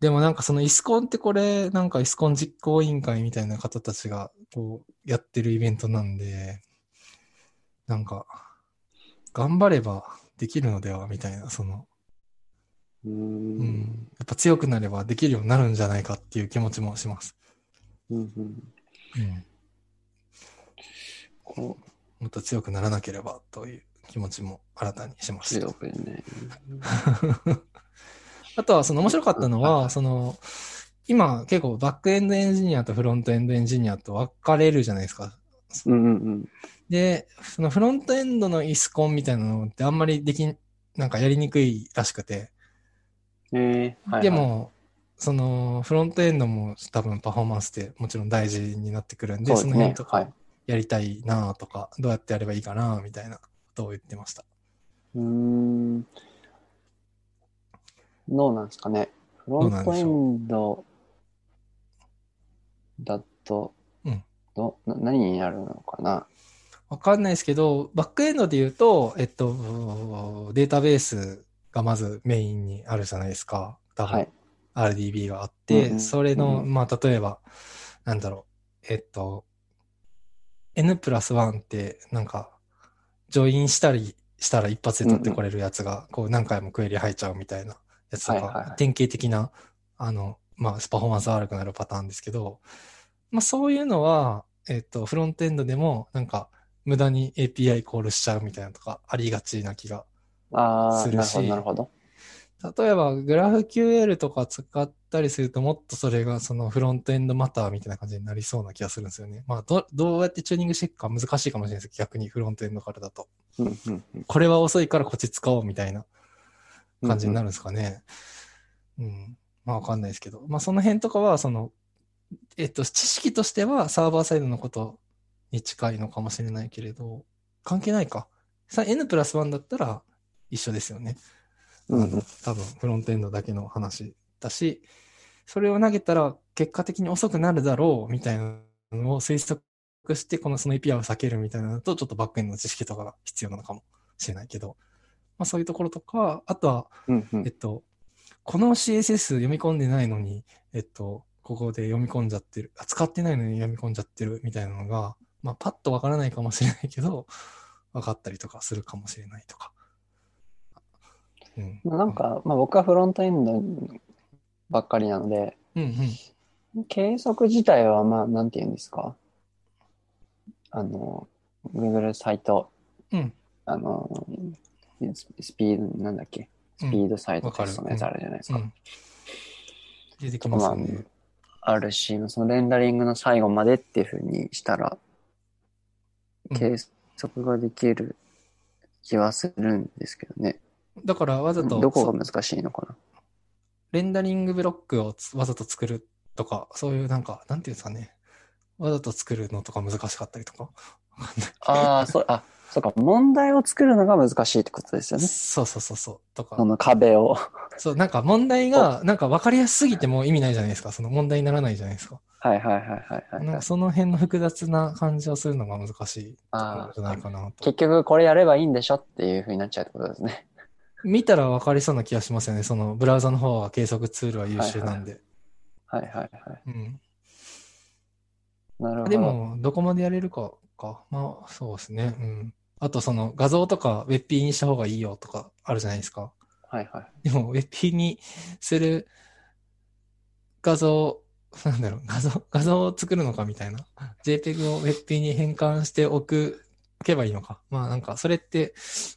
でもなんかそのイスコンってこれ、なんかイスコン実行委員会みたいな方たちがこうやってるイベントなんで、なんか、頑張ればできるのではみたいな、その、うーうん。ん、やっぱ強くなればできるようになるんじゃないかっていう気持ちもします。うんうん。うん。こもっと強くならなければという気持ちも新たにしまう、した。ね。[laughs] あとはその面白かったのはいはは、その、今結構バックエンドエンジニアとフロントエンドエンジニアと分かれるじゃないですか。うんうんうん。で、そのフロントエンドのイスコンみたいなのってあんまりできん、なんかやりにくいらしくて。えーはいはいで、も、そのフロントエンドも多分パフォーマンスってもちろん大事になってくるんで、そねその辺と。かはい。やりたいなとか、どうやってやればいいかなみたいなことを言ってました。うーん。どうなんですかね。フロントエンドだと、うんどな何になるのかな。わかんないですけど、バックエンドで言うと、えっと、データベースがまずメインにあるじゃないですか。多分、はい。RDB があって、うんうんそれの、うんまあ、例えば、なんだろう、えっと、N プラス1って、なんか、ジョインしたりしたら一発で取ってこれるやつが、こう何回もクエリ入っちゃうみたいなやつとか典型的な、あの、まあ、パフォーマンス悪くなるパターンですけど、まあ、そういうのは、えっと、フロントエンドでも、なんか、無駄に API コールしちゃうみたいなのとか、ありがちな気がああ、するしなるほど、なるほど。例えば、グラフ QL とか使ったりすると、もっとそれがそのフロントエンドマターみたいな感じになりそうな気がするんですよね。まあ、どどうやってチューニングしていくか難しいかもしれないです逆にフロントエンドからだと。うんうんうんこれは遅いからこっち使おうみたいな感じになるんですかね。うん。まあ、わかんないですけど。まあ、その辺とかは、その、えっと、知識としてはサーバーサイドのことに近いのかもしれないけれど、関係ないか。さ N プラス1だったら一緒ですよね。うん多分フロントエンドだけの話だし、それを投げたら結果的に遅くなるだろうみたいなのを推測して、このその API を避けるみたいなのと、ちょっとバックエンドの知識とかが必要なのかもしれないけど、まあそういうところとか、あとは、うんうんえっと、この CSS 読み込んでないのに、えっと、ここで読み込んじゃってる、使ってないのに読み込んじゃってるみたいなのが、まあパッとわからないかもしれないけど、分かったりとかするかもしれないとか。うん。まあなんか、まあ、僕はフロントエンドばっかりなので、うんうん。計測自体は、まあ、なんて言うんですか？あの、Google サイト、うんあの、ススピード、なんだっけ、スピードサイトテストのやつあるじゃないですか。うん。出てきますね。あるし、そのレンダリングの最後までっていうふうにしたら、うん計測ができる気はするんですけどね。だからわざと、どこが難しいのかな？レンダリングブロックをつわざと作るとか、そういうなんか、なんていうんですかね。わざと作るのとか難しかったりとか。ああ、そう、あ、そうか、問題を作るのが難しいってことですよね。そうそうそうそう。とかそ。の壁を。そう、なんか問題が、なんか分かりやすすぎても意味ないじゃないですか。その問題にならないじゃないですか。はいはいはいはいはい、なんかその辺の複雑な感じをするのが難しいとこあろじゃないかなと。結局これやればいいんでしょっていうふうになっちゃうってことですね。見たら分かりそうな気がしますよね。そのブラウザの方は計測ツールは優秀なんで。はいはいはい。うん。なるほど。で、も、どこまでやれるかか。まあ、そうですね。うん。あとその画像とか WebP にした方がいいよとかあるじゃないですか。はいはい。でも WebP にする画像、なんだろう、画像、画像を作るのかみたいな。JPEG を WebP に変換しておく、けばいいのか。まあなんか、それって、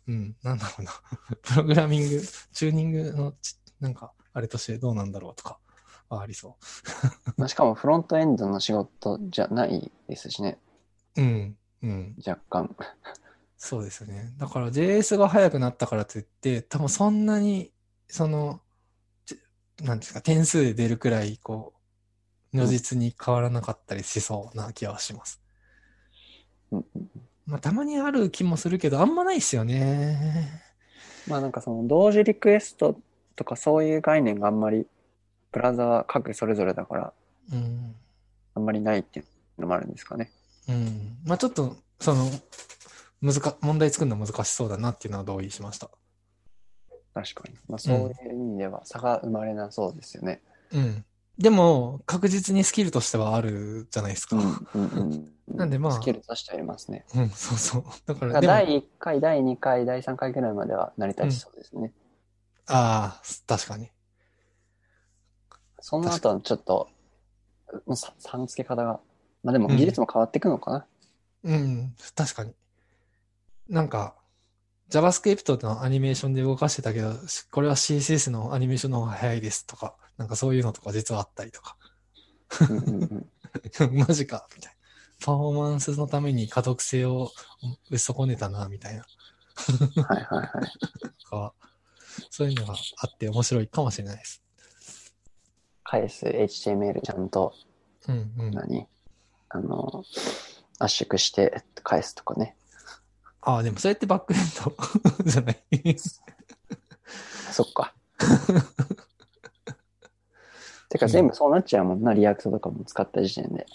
うん、なんだろうな。[laughs] プログラミング、チューニングのち、なんか、あれとしてどうなんだろうとか、はありそまあ、[laughs] しかもフロントエンドの仕事じゃないですしね、う。うん、うん。若干。そうですよね。だから JS が速くなったからといって、多分そんなに、その、じなんですか、点数で出るくらい、こう、如実に変わらなかったりしそうな気はします。うんうんまあ、たまにある気もするけど、あんまないっすよね。まあなんかその同時リクエストとかそういう概念があんまりブラウザは各それぞれだからうん。あんまりないっていうのもあるんですかね。うん。まあ、ちょっと、その、難か、問題作るの難しそうだなっていうのは同意しました。確かに。まあそういう意味では差が生まれなそうですよね。うん。でも、確実にスキルとしてはあるじゃないですか。うんうんうん。なんでまあスキルとしてありますね。うん、そうそう。だから、第1回、第2回、第3回ぐらいまでは成り立ちそうですね。ああ、確かに。その後はちょっと、もうささん付け方が、まあでも技術も変わっていくのかな。うん、確かに。なんか、JavaScript のアニメーションで動かしてたけど、しこれは CSS のアニメーションの方が早いですとか、なんかそういうのとか実はあったりとか。うんうんうん。[laughs] マジか、みたいな。パフォーマンスのために可読性を損ねたな、みたいな。はいはいはい。とか、そういうのがあって面白いかもしれないです。返す HTML ちゃんとうんうん。何？あの、圧縮して返すとかね。ああ、でもそれってバックエンド [laughs] じゃない？そっか。[laughs] てか全部そうなっちゃうもんな、 Reactとかも使った時点で。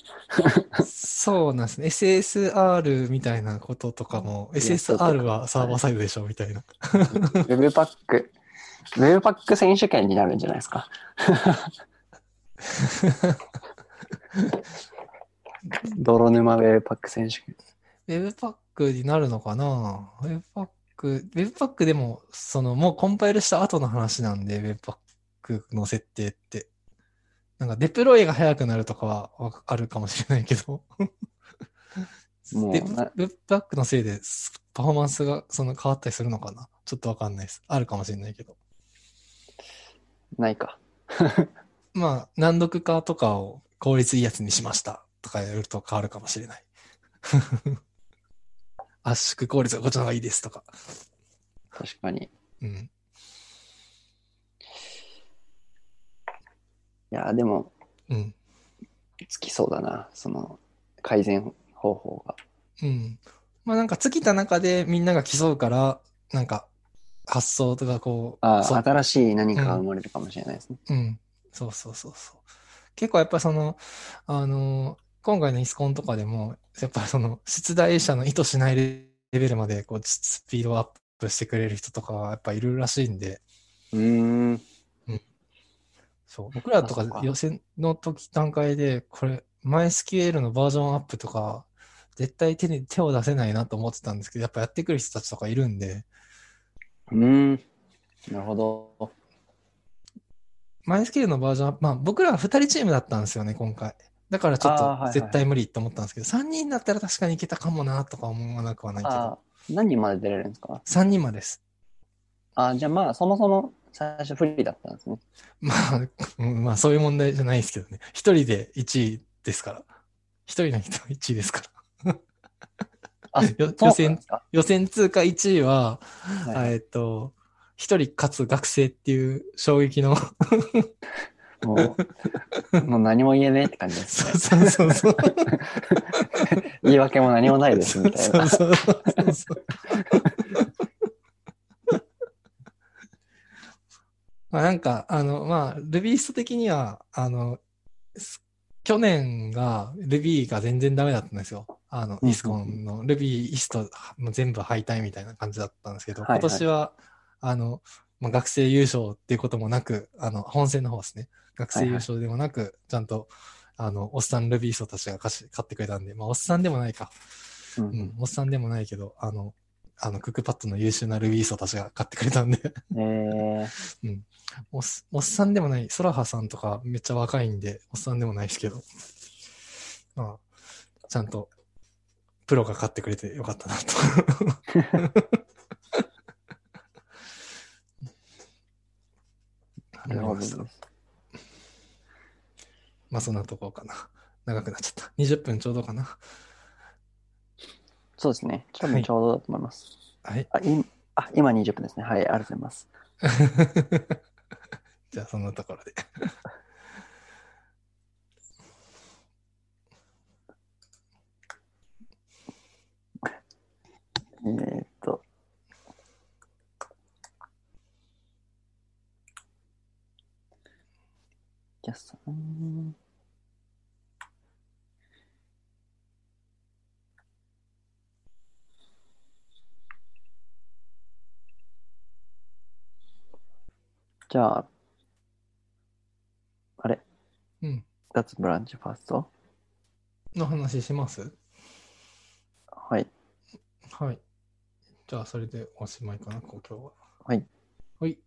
そうなんですね。SSR みたいなこととかも、SSR はサーバーサイドでしょみたいな。Webpack、Webpack 選手権になるんじゃないですか。[laughs] 泥沼 Webpack 選手権。Webpack になるのかな ?Webpack、Webpack でも、その、もうコンパイルした後の話なんで、Webpack の設定って。なんか、デプロイが早くなるとかはわかあるかもしれないけど。でもうな Webpack のせいで、パフォーマンスがその変わったりするのかな？ちょっとわかんないです。あるかもしれないけど。ないか。まあ、難読化とかを効率いいやつにしましたとかやると変わるかもしれない。[laughs] 圧縮効率がこっちの方がいいですとか。確かに。うん。いや、でも、うん。つきそうだな。その、改善方法が。うん。まあなんか尽きた中でみんなが競うから、なんか発想とかこう、あ新しい何かが生まれるかもしれないですね。うん。そうそうそうそう。結構やっぱその、あの、今回のイスコンとかでも、やっぱその、出題者の意図しないレベルまで、こう、スピードをアップしてくれる人とかはやっぱいるらしいんで、うーん。そう。僕らとかか予選の時段階で、これ、MySQL のバージョンアップとか、絶対手に手を出せないなと思ってたんですけど、やっぱやってくる人たちとかいるんで、うーん。なるほど。MySQL のバージョンアップ、まあ僕らは2人チームだったんですよね、今回。だからちょっと絶対無理って思ったんですけど、3人だったら確かにいけたかもなとか思わなくはないけあど、あ、何人まで出れるんですか？3人までです。ああ、じゃあまあ、そもそも最初不利だったんですね。まあ、うんまあそういう問題じゃないですけどね。1人で1位ですから。1人の人1位ですから。[laughs] 予選予選通過1位は、はいえっと、一人かつ学生っていう衝撃の、もう、もう何も言えねえって感じですそうね。そうそうそう。[laughs] 言い訳も何もないですみたいな。そうそうそうそう。まあなんか、あの、まあ、ルビースト的には、あの、す去年が Ruby が全然ダメだったんですよ。あの、うんうんイスコンの Ruby イストも全部敗退みたいな感じだったんですけど、今年は、あの、まあ、学生優勝っていうこともなく、あの、本戦の方ですね。学生優勝でもなく、ちゃんと、あの、おっさんルビーストたちが勝ち勝ってくれたんで、まあ、おっさんでもないか。うんうん、おっさんでもないけど、あの、あの、クックパッドの優秀なルビーソたちが買ってくれたんでえー、[laughs] おっおっさんでもない、ソラハさんとかめっちゃ若いんで、おっさんでもないですけど、まあ、ちゃんと、プロが買ってくれてよかったなと。[laughs] なるほど。まあそんなとこかな。長くなっちゃった。20分ちょうどかな。そうですね。多分ちょうどだと思います。はい。あ、いあ今20分ですね。はい、ありがとうございます。[laughs] じゃあそんなところで。[laughs] えーっと。キャスト、うーんじゃあ、あれ？うん。脱ブランチファースト？の話します？はい。はい。じゃあそれでおしまいかな、こう今日は。はい。はい。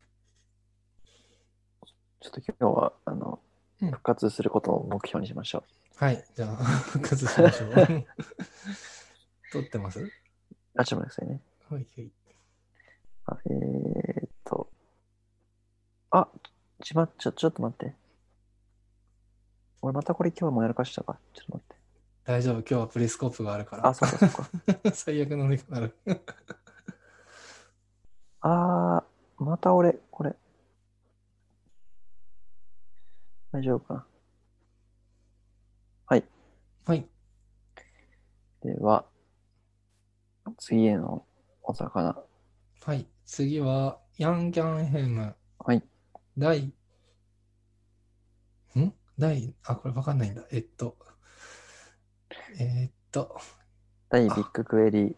ちょっと今日は、あの、うん復活することを目標にしましょはい。じゃあ、[laughs] 復活しましょう。[laughs] 撮ってます？う。あ、ちょっと待ってくださいね。はい、はい。あえー。あ、ちまっちゃ、ちょっと待って。俺またこれ今日もやらかしたか。ちょっと待って。大丈夫、今日はプリスコープがあるから。あ、そうかそうか。[laughs] 最悪の出になる。[laughs] あー、また俺、これ。大丈夫かな。はい。はい。では、次へのお魚。はい。次は、ヤンキャンヘム。はい。第、ん？第、あ、これわかんないんだ。えっと、えーっと、大ビッグクエリー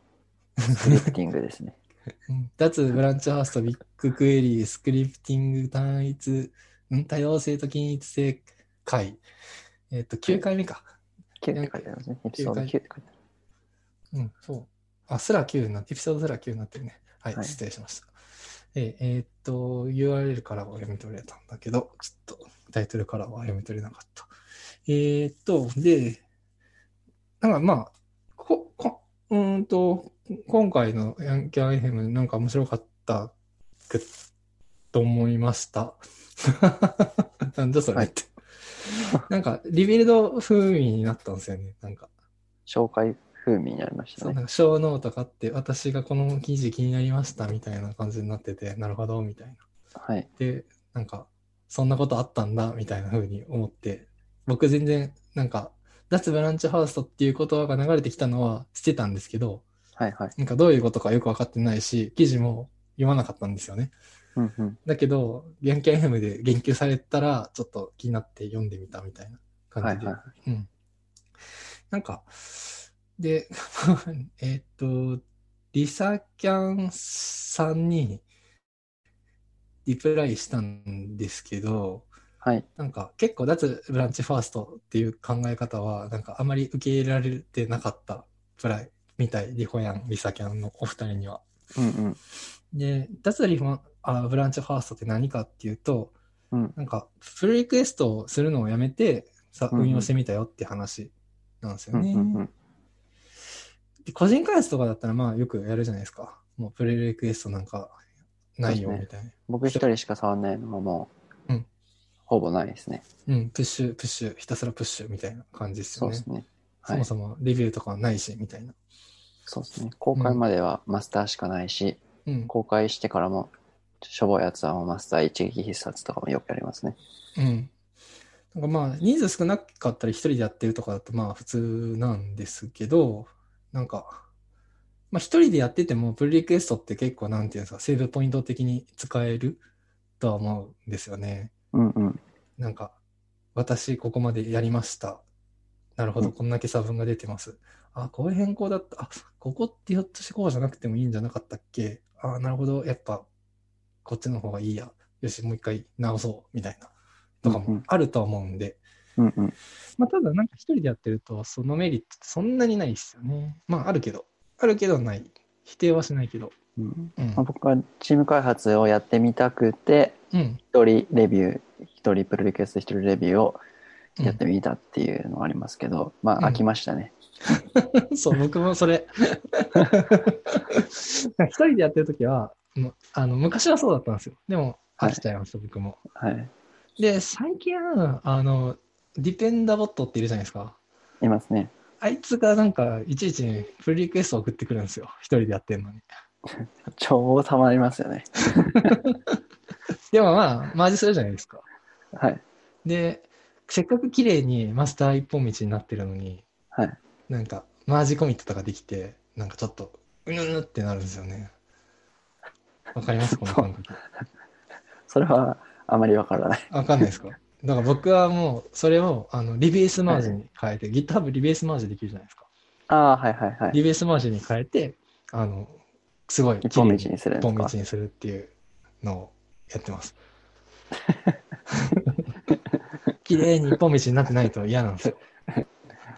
スクリプティングですね。[laughs] うん脱ブランチハウスとビッグクエリー、スクリプティング単一、ん？多様性と均一性会。えっと、9回目か。9って書いてありますね。エピソード9って書いてある。うん、そう。あ、すら9になって、エピソードすら9になってるね。はい、はい失礼しました。えーえーっと、URL からは読み取れたんだけど、ちょっとタイトルからは読み取れなかった。えーっと、で、なんかまあ、こ、こ、うーんと、今回のヤンキャンエヘムなんか面白かったく、と思いました。[laughs] なんだそれって。なんか、リビルド風味になったんですよね。なんか。紹介風味になりましたそう、ね。なんか小ノート買って、私がこの記事気になりましたみたいな感じになってて、なるほど、みたいな。はい。で、なんか、そんなことあったんだ、みたいな風に思って、僕全然、なんか、脱ブランチハウストっていう言葉が流れてきたのはしてたんですけど、はいはい。なんかどういうことかよくわかってないし、記事も読まなかったんですよね。うんうん。だけど、ヤンキャンヘムで言及されたら、ちょっと気になって読んでみたみたいな感じで。はいはいはい。うん。なんか、で、[laughs] えっと、リサキャンさんにリプライしたんですけど、はい。なんか結構脱ブランチファーストっていう考え方は、なんかあまり受け入れられてなかったプライみたい、リホヤン、リサキャンのお二人には。うんうん。で、脱リフあブランチファーストって何かっていうと、うんなんか、プルリクエストをするのをやめて、さ、うんうん運用してみたよって話なんですうんよね。うんうん。で個人開発とかだったら、まあ、よくやるじゃないですか。もう、プレリクエストなんかないよ、みたいな。僕一人しか触んないのはもう、うんほぼないですね。うん、プッシュ、プッシュ、ひたすらプッシュみたいな感じですよね。そうですね。はいそも。そもレビューとかはないし、みたいな。そうですね。公開まではマスターしかないし、うん。公開してからも、しょぼいやつはもうマスター一撃必殺とかもよくやりますね。うん。なんかまあ、人数少なかったら一人でやってるとかだとまあ普通なんですけど、なんか、まあ一人でやっててもプルリクエストって結構なんていうんですか、セーブポイント的に使えるとは思うんですよね。うんうん。なんか、私ここまでやりました。なるほど、うんこんだけ差分が出てます。あ、こういう変更だった。あ、ここってひょっとしてこうじゃなくてもいいんじゃなかったっけあ、なるほど、やっぱ、こっちの方がいいや。よし、もう一回直そう、みたいな。とかうんうんもあるとは思うんで。うんうん。まあ、ただなんか一人でやってると、そのメリットってそんなにないですよね。まあ、あるけど、あるけどない。否定はしないけど。うんうんまあ、。僕はチーム開発をやってみたくて、うん。一人レビュー、一人プロリクエスト、一人レビューをやってみたっていうのがありますけど、まうんあ飽きましたね。[laughs] そう、僕もそれ。[laughs] 一人でやってるときは、あの、昔はそうだったんですよ。でも、飽きちゃいました、僕も。はい。で、最近、あの、ディペンダボットっているじゃないですか。いますね。あいつがなんか、いちいちね、プロリクエスト送ってくるんですよ。一人でやってるのに。[laughs] 超たまりますよね。[laughs] でもまあ、マージするじゃないですか。はい。で、せっかく綺麗にマスター一本道になってるのに、はい。なんか、マージコミットとかできて、なんかちょっと、うぬぬってなるんですよね。わかります？この感覚。それはあまりわからない。わかんないですか？だから僕はもう、それを、あの、リベースマージに変えて、GitHub リベースマージできるじゃないですか。ああ、はいはいはい。リベースマージに変えて、あの、すごい一本道にするん一本道にするっていうのをやってます。[laughs] 綺麗に一本道になってないと嫌なんですよ。[laughs]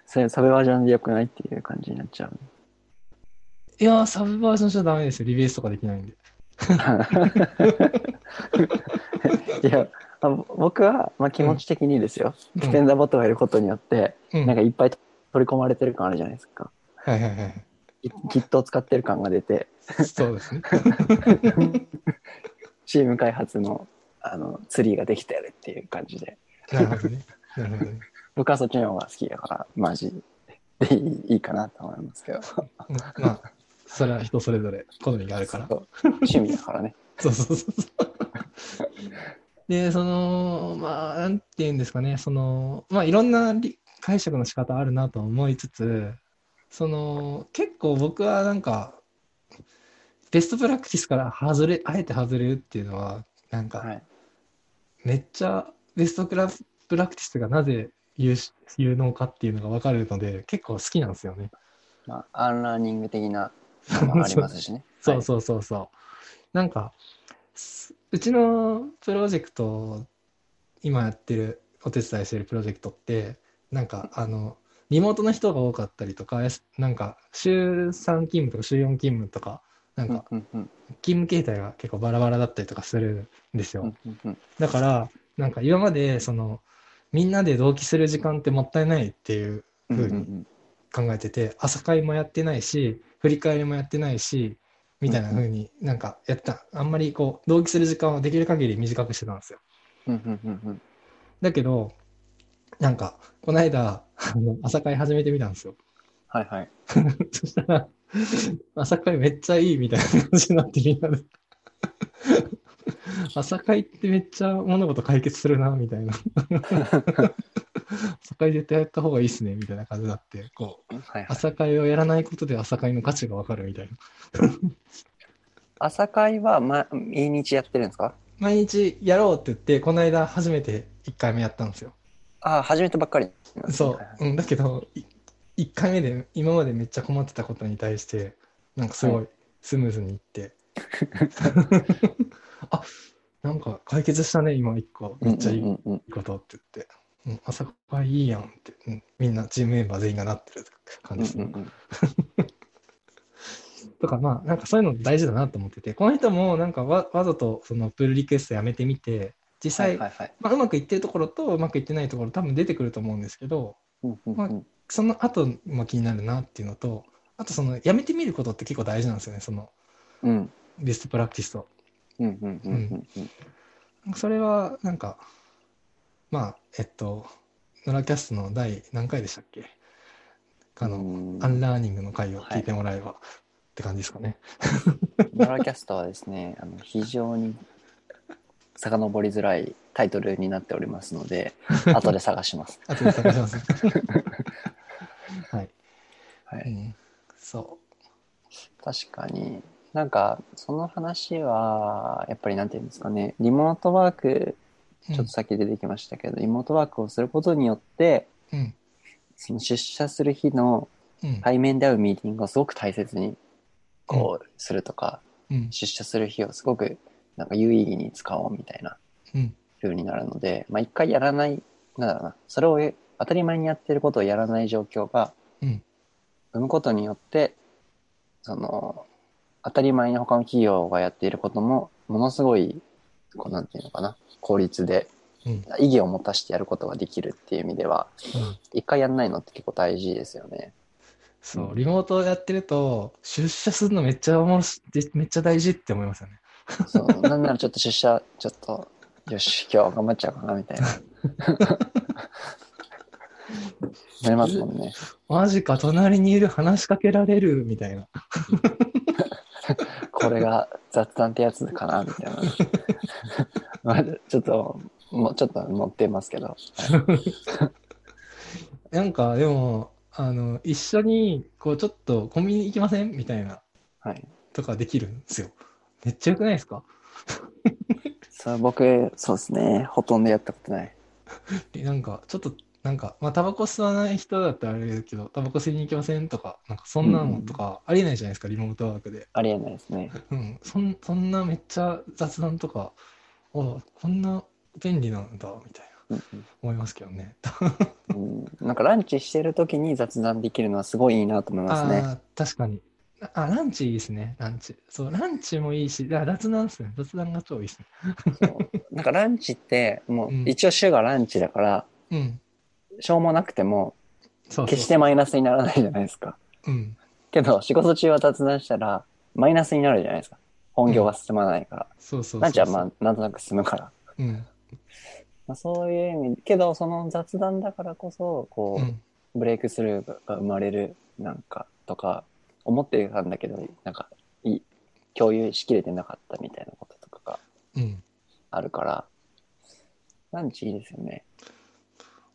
それサブバージョンで良くないっていう感じになっちゃう。いやー、サブバージョンじゃダメですよ。リベースとかできないんで。[laughs] いや、あ僕は、まあ、気持ち的にですよ。うんディペンダーボットがいることによって、うん。なんかいっぱい取り込まれてる感あるじゃないですか。はいはいはい。Git を使ってる感が出て、そうですね。[laughs] チーム開発のあのツリーができてるっていう感じで。なるほどね。なるほどね。僕はそっちの方が好きだから、マジでいいかなと思いますけど。うんまあ、それは人それぞれ好みがあるから。趣味だからね。そうそうそうそう。で、その、まあ、なんて言うんですかね、その、まあ、いろんな理解釈の仕方あるなと思いつつ、その、結構僕はなんか、ベストプラクティスから外れ、あえて外れるっていうのは、なんか、はい。めっちゃベストプラプラクティスがなぜ有し有能かっていうのが分かるので、結構好きなんですよね。まあ、アンラーニング的なのもありますしね。[laughs] そうそうそうそう。なんか、すうちのプロジェクト、今やってる、お手伝いしてるプロジェクトって、なんか、あの、リモートの人が多かったりとか、なんか、週3勤務とか週4勤務とか、なんか、勤務形態が結構バラバラだったりとかするんですよ。だから、なんか今まで、その、みんなで同期する時間ってもったいないっていううに考えてて、朝会もやってないし、振り返りもやってないし、みたいな風になんかやった。あんまりこう、同期する時間はできる限り短くしてたんですよ。うんうんうんうんだけど、なんか、この間、あの朝会始めてみたんですよ。はいはい。[laughs] そしたら、朝会めっちゃいいみたいな感じになってみんなで。[laughs] 朝会ってめっちゃ物事解決するな、みたいな。[laughs] [laughs] 朝会絶対やった方がいいっすね、みたいな感じになって、こう、はいはい、朝会をやらないことで朝会の価値がわかるみたいな。[laughs] 朝会は、ま、毎日やってるんですか？毎日やろうって言って、この間初めて1回目やったんですよ。ああ、始めたばっかり。そううん。だけど、1回目で今までめっちゃ困ってたことに対して、なんかすごいスムーズにいって、[laughs] あ、なんか解決したね、今1個。めっちゃいいことって言って。うん、朝会いいやんって、うん、みんなチームメンバー全員がなってる感じですね。うんうんうん [laughs] とか、まあ、なんかそういうの大事だなと思ってて、この人もなんかわわざとそのプルリクエストやめてみて、実際、はいはいはい。まあ、うまくいってるところとうまくいってないところ多分出てくると思うんですけど、うんうんまあうんその後も気になるなっていうのと、あとそのやめてみることって結構大事なんですよね、そのうんベストプラクティスと。うんうんうんうんうんそれはなんか、まあ、えっと、ノラキャストの第何回でしたっけ？あの、うんアンラーニングの回を聞いてもらえばって感じですかね。ノラキャストはですね、[laughs] あの非常に遡りづらいタイトルになっておりますので、[laughs] 後で探します。あとで探します。[laughs] はい。はい、うん、そ確かに、なんか、その話は、やっぱりなんていうんですかね、リモートワーク、う。ちょっとさっき出てきましたけど、リモートワークをすることによって、うん。その出社する日のうん。対面で会うミーティングをすごく大切に、こう、するとか、うん。出社する日をすごく、なんか有意義に使おうみたいなうん。風になるので、まあ一回やらない、なんだろうな、それを当たり前にやってることをやらない状況がうん。生むことによって、その、当たり前に他の企業がやっていることも、ものすごい、こうなんていうのかな、効率でうん。意義を持たしてやることができるっていう意味では、うん一回やんないのって結構大事ですよね。そう、リモートやってると、出社するのめっちゃおもろし、でめっちゃ大事って思いますよね。そう、なんならちょっと出社、ちょっと、よし、[laughs] 今日は頑張っちゃおうかな、みたいな。[laughs] なりますもんね。マジか、隣にいる話しかけられるみたいな。[laughs] これが雑談ってやつかな、みたいな。[laughs] まあちょっと、もうちょっと乗ってますけど。[laughs] なんか、でも、あの、一緒に、こう、ちょっとコンビニ行きませんみたいな、はい。とかできるんですよ。めっちゃ良くないですか？それ僕、そうですね。ほとんどやったことない。[laughs] でなんか、ちょっと、なんか、まあ、タバコ吸わない人だったらあれだけど、タバコ吸いに行きませんとか、なんか、そんなのとか、ありえないじゃないですか、リモートワークで。ありえないですね。うん、そん、そんなめっちゃ雑談とか、おこんな便利なんだ、みたいな、うん思いますけどね。[laughs] うん、なんかランチしてる時に雑談できるのはすごいいいなと思いますね。ああ、確かに。あ、ランチいいですね、ランチ。そう、ランチもいいし、あ雑談ですね。雑談が超いいですね。なんかランチって、もうんう一応週がランチだから、うん。しょうもなくても。決してマイナスにならないじゃないですか。うん。けど、仕事中は雑談したら、マイナスになるじゃないですか。本業が進まないから。そうそうそうそう。ランチはまあ、なんとなく進むから。うん。まあ、そういう意味、けど、その雑談だからこそ、こう、うん。ブレイクスルーが生まれる、なんか、とか、思ってたんだけど、なんか、い共有しきれてなかったみたいなこととかがうん。あるから、ランチいいですよね。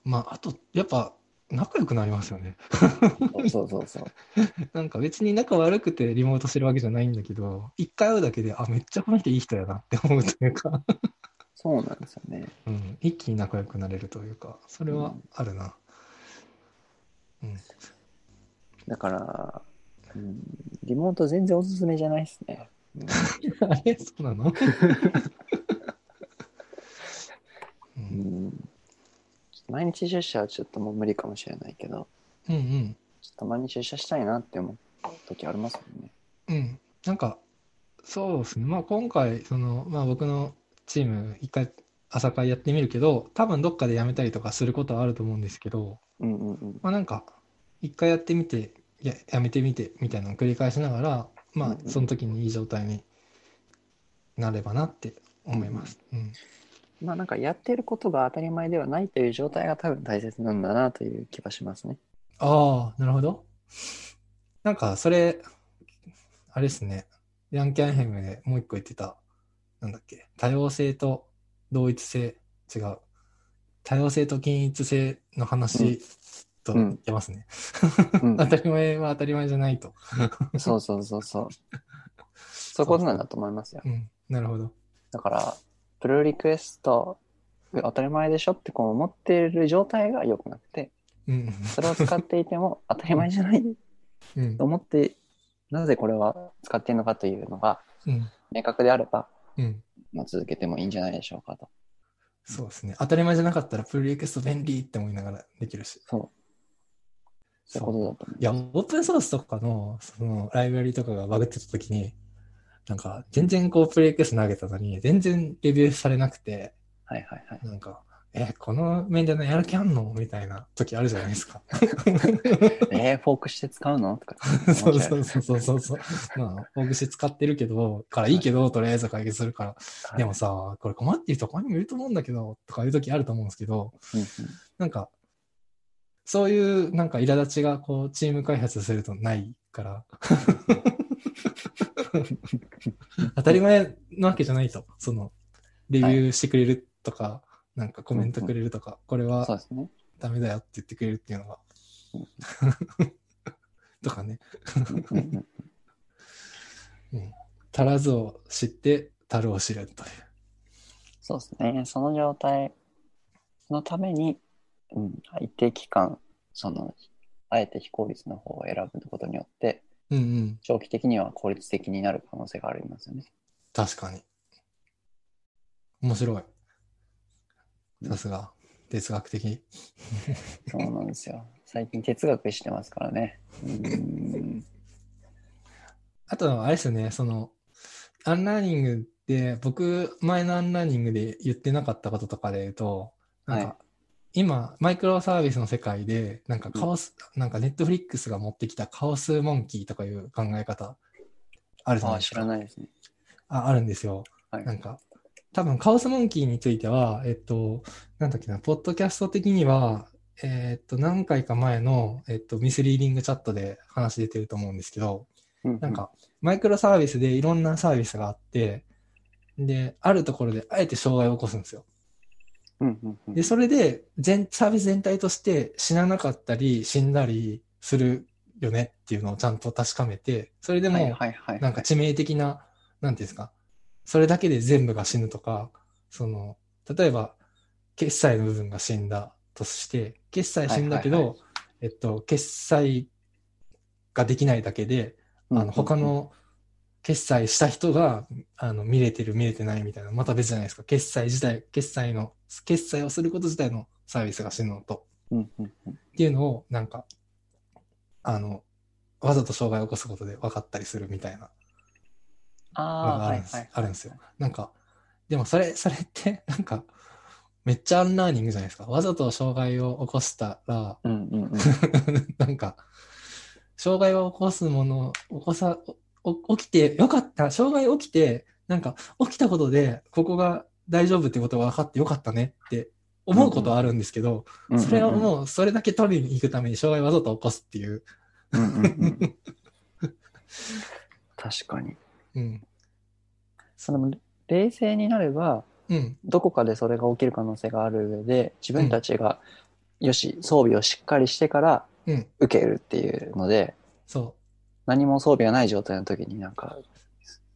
まあ、あと、やっぱ、仲良くなりますよね。[laughs] そうそうそう。[laughs] なんか別に仲悪くてリモートしてるわけじゃないんだけど、一回会うだけで、あ、めっちゃこの人いい人やなって思うというか、[laughs] そうなんですよね。うん。一気に仲良くなれるというか、それはあるな。うん。だから、うん、リモート全然おすすめじゃないですね。うんあれそうなの？ううんん毎日出社はちょっともう無理かもしれないけど、うんうん。ちょっと毎日出社したいなって思う時ありますもんね。うん。なんか、そうですね。まあ今回、その、まあ僕のチーム、一回朝会やってみるけど、多分どっかで辞めたりとかすることはあると思うんですけど、うんうんうん。まあなんか、一回やってみて、や、やめてみて、みたいなのを繰り返しながら、まあうんうんその時にいい状態になればなって思います。うん。まあなんかやってることが当たり前ではないという状態が多分大切なんだなという気がしますね。ああ、なるほど。なんか、それ、あれですね。ヤンキャンヘムでもう一個言ってた、なんだっけ、多様性と同一性、違う。多様性と均一性の話とうん言ってますね。うん [laughs] 当たり前は当たり前じゃないと。そうそうそうそう。そういうことなんだと思いますよ。うん、なるほど。だから、プルリクエスト、当たり前でしょってこう思っている状態が良くなくて、うん、それを使っていても当たり前じゃないうんと、思って、なぜこれは使っているのかというのがうん、明確であれば、うん。まあ、続けてもいいんじゃないでしょうかと。そうですね。当たり前じゃなかったら、プルリクエスト便利って思いながらできるし。そう。そういうことだと思う。いや、オープンソースとかの、その、ライブラリとかがバグってた時に、なんか、全然こう、プレイクエスト投げたのに、全然レビューされなくて、はいはいはい。なんか、え、この面でのやる気あんの？みたいな時あるじゃないですか。[laughs] えー、フォークして使うの？とか。そうそうそうそうそう。まあ、フォークして使ってるけど、からいいけど、とりあえず解決するから。はいでもさ、これ困ってる人他にもいると思うんだけど、とかいう時あると思うんですけど、うんうんなんか、そういうなんか苛立ちがこう、チーム開発するとないから。当たり前なわけじゃないと。その、レビューしてくれるとか、なんかコメントくれるとか、これそうはですね。ダメだよって言ってくれるっていうのがうん。とかね。うんうん足らずを知って、足るを知るという。そうですね。その状態のために、うん、一定期間、その、あえて非効率の方を選ぶことによって、うんうん。長期的には効率的になる可能性がありますよね。確かに。面白い。さすが。哲学的。そうなんですよ。最近哲学してますからね。うん。あとはあれですよね、その、アンラーニングで、僕、前のアンラーニングで言ってなかったこととかで言うと、なんか、はい今、マイクロサービスの世界で、なんかカオス、なんかネットフリックスが持ってきた Chaos Monkeyとかいう考え方、あるじゃああ、知ないですか。らないですね。あ、あるんですよ。はいなんか、多分 Chaos Monkeyについては、えっと、なんだっけな、ポッドキャスト的には、えっと、何回か前の、えっと、 Misreading Chat で話出てると思うんですけど、うんなん、か、マイクロサービスでいろんなサービスがあって、で、あるところであえて障害を起こすんですよ。うんうんうん。で、それで、全、サービス全体として死ななかったり、死んだりするよねっていうのをちゃんと確かめて、それでも。なんか致命的な、なんていうんですか、それだけで全部が死ぬとか、その、例えば、決済の部分が死んだとして、決済死んだけど、えっと、決済ができないだけで、あの、他の決済した人が、あの、見れてる、見れてないみたいな、また別じゃないですか。決済自体、決済の、決済をすること自体のサービスが死ぬのと、うんうんうんっていうのを、なんか、あの、わざと障害を起こすことで分かったりするみたいなあのあ、があるんです,、はいはい。あるんですよ。なんか、でもそれ、それって、[laughs] なんか、めっちゃアンラーニングじゃないですか。わざと障害を起こしたら、うんうんうん。[laughs] なんか、障害を起こすもの、起こさ、お起きてよかった。障害起きて、なんか、起きたことで、ここが大丈夫ってことが分かってよかったねって思うことはあるんですけど、うんうんうんそれをもう、それだけ取りに行くために障害をわざと起こすっていう。うんうんうん確かに。うん。その冷静になれば、うん。どこかでそれが起きる可能性がある上で、自分たちが、よし、装備をしっかりしてからうん。受けるっていうので、そ何も装備がない状態の時になんか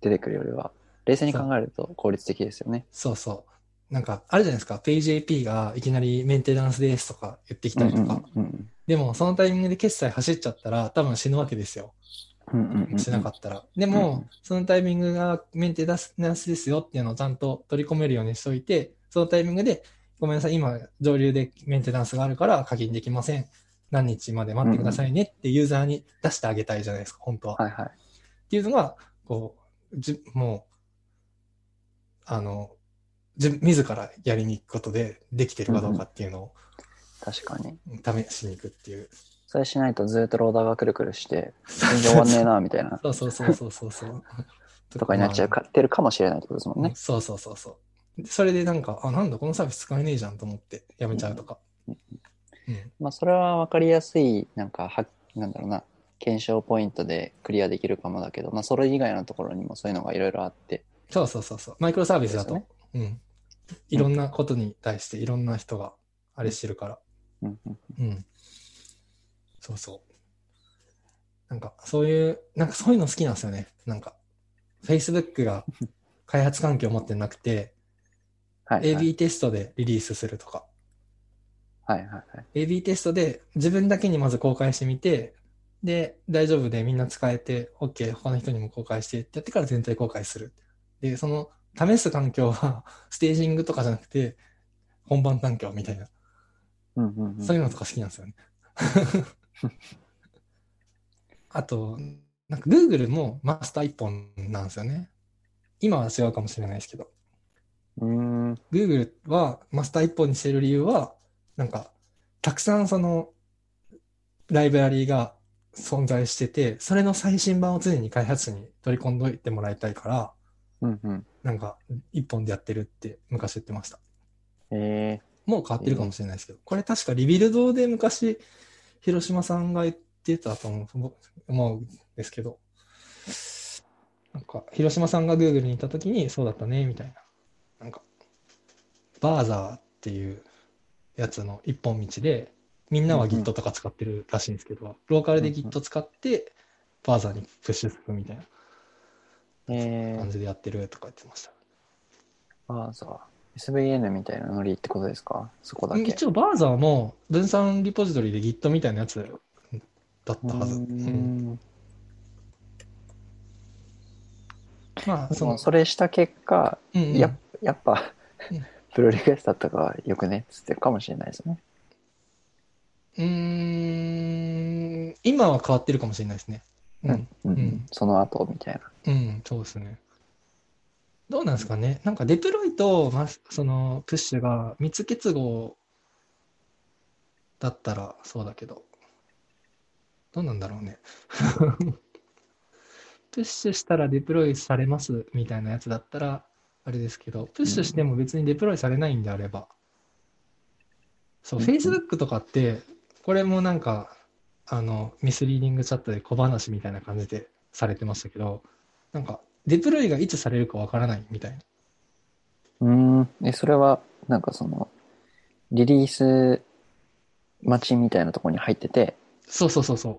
出てくるよりは、冷静に考えると効率的ですよね。う。そうそう。なんか、あるじゃないですか。PayJP がいきなりメンテナンスですとか言ってきたりとか。うんうんでも、そのタイミングで決済走っちゃったら、多分死ぬわけですよ。うんうんうんうんしなかったら。でうんも、そのタイミングがメンテナンスですよっていうのをちゃんと取り込めるようにしといて、そのタイミングで、ごめんなさい、今、上流でメンテナンスがあるから課金できません。何日まで待ってくださいねってユーザーに出してあげたいじゃないですか、本当は。はいはい。っていうのが、こう、じもう、あの、じ自らやりに行くことでできてるかどうかっていうのを確かに。試しに行くっていう。それしないとずっとローダーがくるくるして、全然終わんねえな、みたいな、そうそうそうそうそうそう。[laughs] とかになっちゃうか、ってるかもしれないってことですもんね。そうそうそうそう。でそれでなんか、あ、なんだ、このサービス使えねえじゃんと思ってやめちゃうとか。うんうん。まあ、それは分かりやすい、なんか、は、なんだろうな、検証ポイントでクリアできるかもだけど、まあ、それ以外のところにもそういうのがいろいろあって、そうそうそうそう。マイクロサービスだと、ですうん。いろんなことに対していろんな人があれしてるから。うんうんうん。そうそう。なんか、そういう、なんかそういうの好きなんですよね。なんか、Facebook が [laughs] 開発環境を持ってなくて、はい、はい。AB テストでリリースするとか。はいはいはい。AB テストで自分だけにまず公開してみて、で、大丈夫でみんな使えて、OK、他の人にも公開してってやってから全体公開する。で、その、試す環境は、[laughs] ステージングとかじゃなくて、本番環境みたいな、うんうんうん。そういうのとか好きなんですよね。[laughs] あと、なんか Google もマスター一本なんですよね。今は違うかもしれないですけど。Google はマスター一本にしてる理由は、なんか、たくさんその、ライブラリーが存在してて、それの最新版を常に開発者に取り込んどいてもらいたいから、うんうん。なんか、一本でやってるって昔言ってました。えもう変わってるかもしれないですけど、これ確かリビルドで昔、広島さんが言ってたと思うんですけど、なんか、広島さんが Google にいたときにそうだったね、みたいな。なんか、バーザーっていうやつの一本道で、みんなはうんうん Git とか使ってるらしいんですけど、ローカルで Git 使って、バーザーにプッシュするみたいなー、えー、感じでやってるとか言ってました。バーザー。SVN みたいなノリってことですか？そこだけ。一応、バーザーも分散リポジトリで Git みたいなやつだったはず。うーうんんまあ、その、そのそれした結果、うんうんややっぱうん、プロリクエストだったからよくねっつってるかもしれないですね。うーん、今は変わってるかもしれないですね。うん。うんうんその後みたいな。うん、そうですね。どうなんですかね？なんかデプロイと、まあ、そのプッシュが密結合だったらそうだけど、どうなんだろうね。[laughs] プッシュしたらデプロイされますみたいなやつだったら、あれですけど、プッシュしても別にデプロイされないんであれば、そう、うん Facebook とかって、これもなんか、あの、ミスリーディングチャットで小話みたいな感じでされてましたけど、なんか、デプロイがいつされるかわからないみたいな。うーん。え、それは、なんかその、リリース待ちみたいなところに入ってて、そうそうそうそう。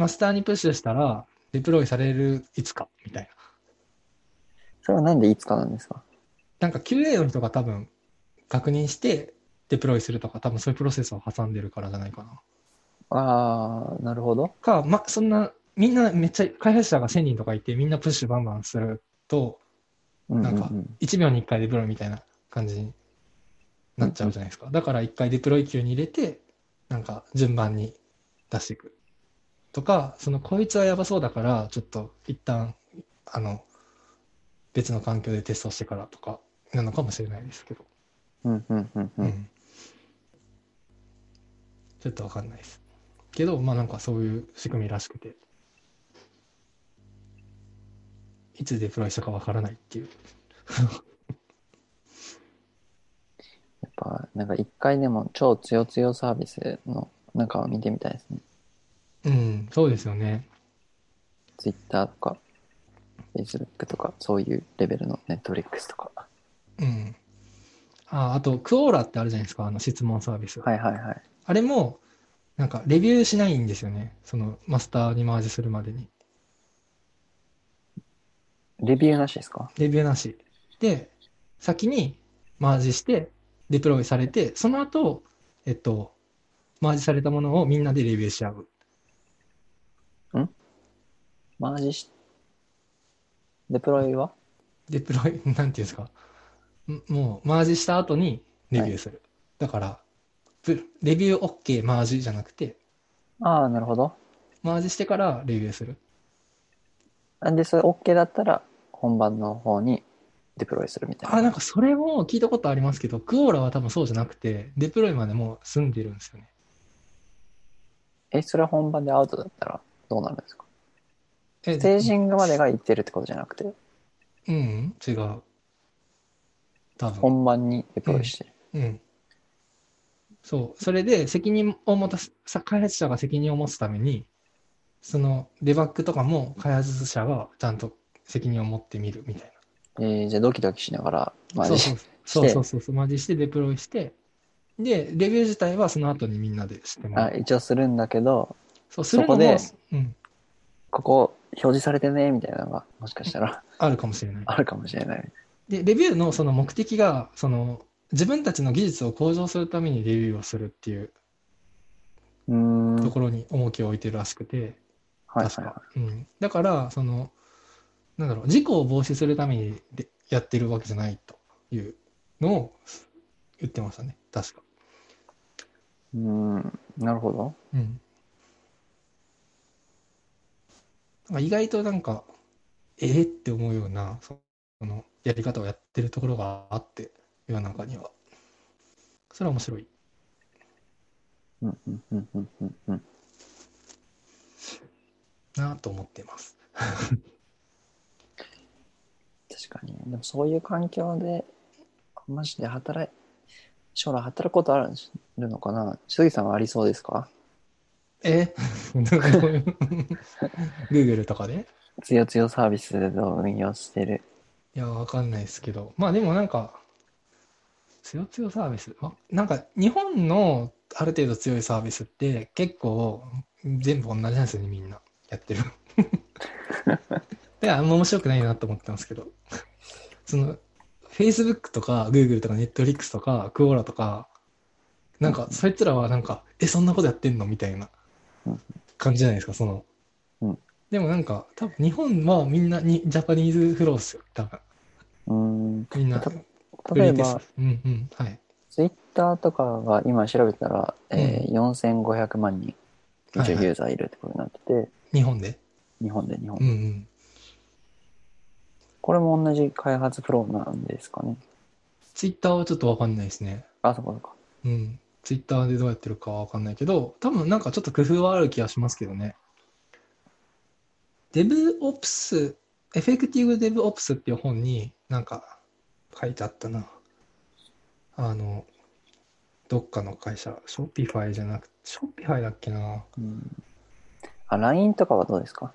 マスターにプッシュしたら、デプロイされるいつか、みたいな。それはなんでいつかなんですか？なんか QA の人が多分確認してデプロイするとか、多分そういうプロセスを挟んでるからじゃないかな。ああ、なるほど。か、ま、そんな、みんなめっちゃ、開発者が1000人とかいて、みんなプッシュバンバンすると、なんかうん1秒に1回デプロイみたいな感じになっちゃうじゃないですか。だから1回デプロイ級に入れて、なんか順番に出していく。とか、そのこいつはやばそうだから、ちょっと一旦、あの、別の環境でテストしてからとか、なのかもしれないですけど。うんうんうんう。うんん。ちょっとわかんないです。けど、まあなんかそういう仕組みらしくて、いつデプロイしたかわからないっていう。[laughs] やっぱ、なんか一回でも超強強サービスの中を見てみたいですね。うん、そうですよね。Twitter とか、Facebook とか、そういうレベルの Netflix とか。うん。あ、あと、クオーラってあるじゃないですか、あの質問サービス。はいはいはい。あれも、なんか、レビューしないんですよね。その、マスターにマージするまでに。レビューなしですか？レビューなし。で、先にマージして、デプロイされて、その後、えっと、マージされたものをみんなでレビューし合う。マージし、デプロイは？デプロイ、[laughs] なんていうんですか？んもう、マージした後にレビューする。だから、プレビュー OK マージじゃなくて、ああ、なるほど。マージしてからレビューする。なんで、それ OK だったら、本番の方にデプロイするみたいな。あ、なんかそれも聞いたことありますけど、クオーラは多分そうじゃなくて、デプロイまでもう済んでるんですよね。え、それは本番でアウトだったらどうなるんですか？えステージングまでが行ってるってことじゃなくて、うん、違う。多分。本番にデプロイしてる。うん。そう。それで責任を持たす、さ開発者が責任を持つために、そのデバッグとかも開発者がちゃんと責任を持ってみるみたいえー、じゃあドキドキしながら、な。マージそうそうそうそうそう。マジしてデプロイして、で、レビュー自体はその後にみんなでしてもらあう。一応するんだけど、そう、するのもそこでうん、ここ表示されてね、みたいなのが、もしかしたらあるかもしれない。あるかもしれない。で、レビューのその目的が、その、自分たちの技術を向上するためにレビューをするっていう。とはいころに重きを置いてるらしくて、はい確かは。うん。だから、その、なんだろう、事故を防止するためにでやってるわけじゃないというのを言ってましたね。確か。い。うーん。なるほど。うん。なんか意外となんか、えー、って思うような、その、やり方をやってるところがあって、世の中には。それは面白い。うんうんうんうんうんうん。なと思ってます。確かに。でもそういう環境で、マジで働い、将来働くことあるのかな？杉さんはありそうですか？え [laughs] ?Google とかで？つよつよサービスで運用してる。いや、わかんないですけど。まあでもなんか、強強サービス？あなんか日本のある程度強いサービスって結構全部同じなんですよね、みんな。やってる。で、あんま面白くないなと思ってますけど。その、Facebook とか Google とか Netflix とか Quora とか、なんかそいつらはなんか、え、そんなことやってんの？みたいなうん感じじゃないですか、その。うんでもなんか、多分日本はみんなにジャパニーズフローっすよ、多分。うーん。みんな。た例えば、うんうん、はい。ツイッターとかが今調べたら、えー4500万人、一応ユーザーいるってことになってて、日本で？日本で日本うんうん。これも同じ開発フローなんですかね。ツイッターはちょっとわかんないですね。あ、そこそこ。うん。ツイッターでどうやってるかはわかんないけど、多分なんかちょっと工夫はある気がしますけどね。DevOps、Effective DevOps っていう本になんか書いてあったな。あの、どっかの会社、 Shopify じゃなくて、 Shopify だっけな。うん。あ、LINE とかはどうですか？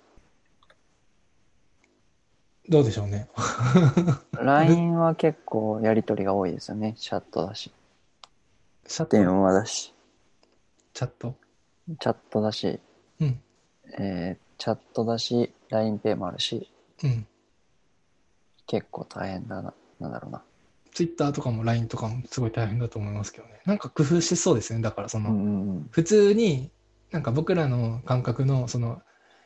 どうでしょうね。?LINE は結構やりとりが多いですよね。チャットだし。チャット電話だし。チャットチャットだし。うん。えー、チャットだし、LINEPay もあるし、うん。結構大変だな。なんだろうな。ツイッターとかも LINE とかもすごい大変だと思いますけどね。なんか工夫してそうですね。だからその、うんうんうん。普通になんか僕らの感覚のその、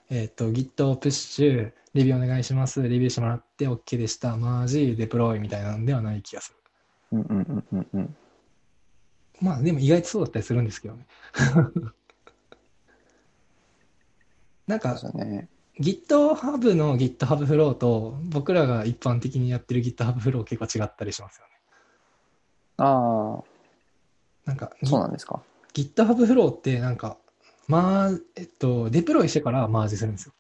えっ、と Git プッシュレビューお願いしますレビューしてもらって OK でしたマージデプロイみたいなのではない気がするうんうんうんうんうん。まあでも意外とそうだったりするんですけどね。[laughs] なんかね。GitHub の GitHub フローと僕らが一般的にやってる GitHub フロー結構違ったりしますよね。ああ、なんかそうなんですか。GitHub フローってなんかまあえっとデプロイしてからマージするんですよ。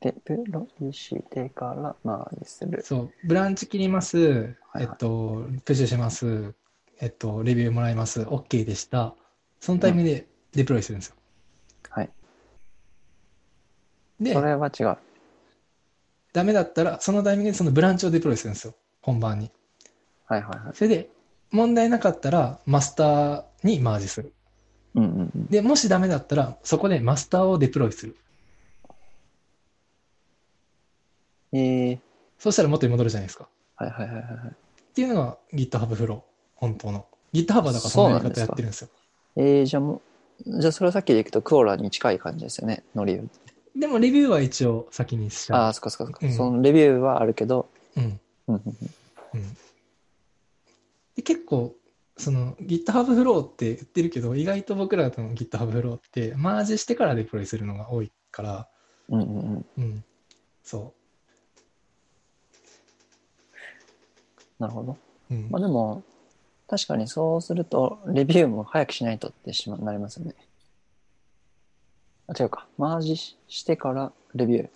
で、プロイしてからマージする。そう、ブランチ切ります、はい。えっと、プッシュします、えっと、レビューもらいます、OK でした。そのタイミングでデプロイするんですよ。はい。でそ、れは違う。ダメだったら、そのタイミングでそのブランチをデプロイするんですよ。本番に。はいはいはい。それで、問題なかったら、マスターにマージする。うんうんうん。で、もしダメだったら、そこでマスターをデプロイする。えー、そしたら元に戻るじゃないですか。はいはいはいはいはい。っていうのが GitHub フロー。本当の。GitHub はだからそのやり方やってるんですよ。えー、じゃあもう、じゃあそれをさっきでいくとクオラに近い感じですよね、ノリウでも、レビューは一応先にしちゃう。ああ、そっかそっかそっか、うんそのレビューはあるけど、うん。うんうんうんうん、で結構その GitHub フローって言ってるけど意外と僕らの GitHub フローってマージしてからデプロイするのが多いから、うんうんうん。うん、そなるほど。う、うんまあでも、確かにそうすると、レビューも早くしないとってしまなりますよね。あ、違うか。マージししてからレビュー。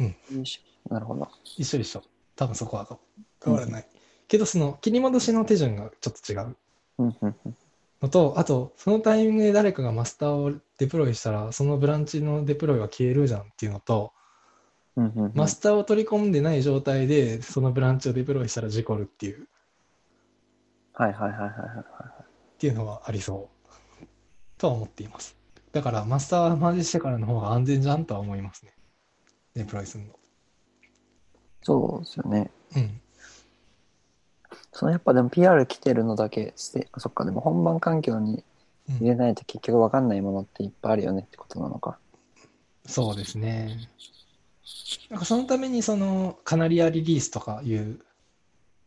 うん。よいしょなるほど。一緒一緒多分そこは変わらない、けどその切り戻しの手順がちょっと違ううんうんうん。のとあとそのタイミングで誰かがマスターをデプロイしたらそのブランチのデプロイは消えるじゃんっていうのと、うんうんうんマスターを取り込んでない状態でそのブランチをデプロイしたら事故るっていうはいはいはいはいはいはい。っていうのはありそうとは思っています。だからマスターマージしてからの方が安全じゃんとは思いますね。デプロイするの。そうですよね。うん。そのやっぱでも PR 来てるのだけして、あそっか、でも本番環境にうん入れないと結局わかんないものっていっぱいあるよねってことなのか。そうですね。なんかそのためにそのカナリアリリースとかいう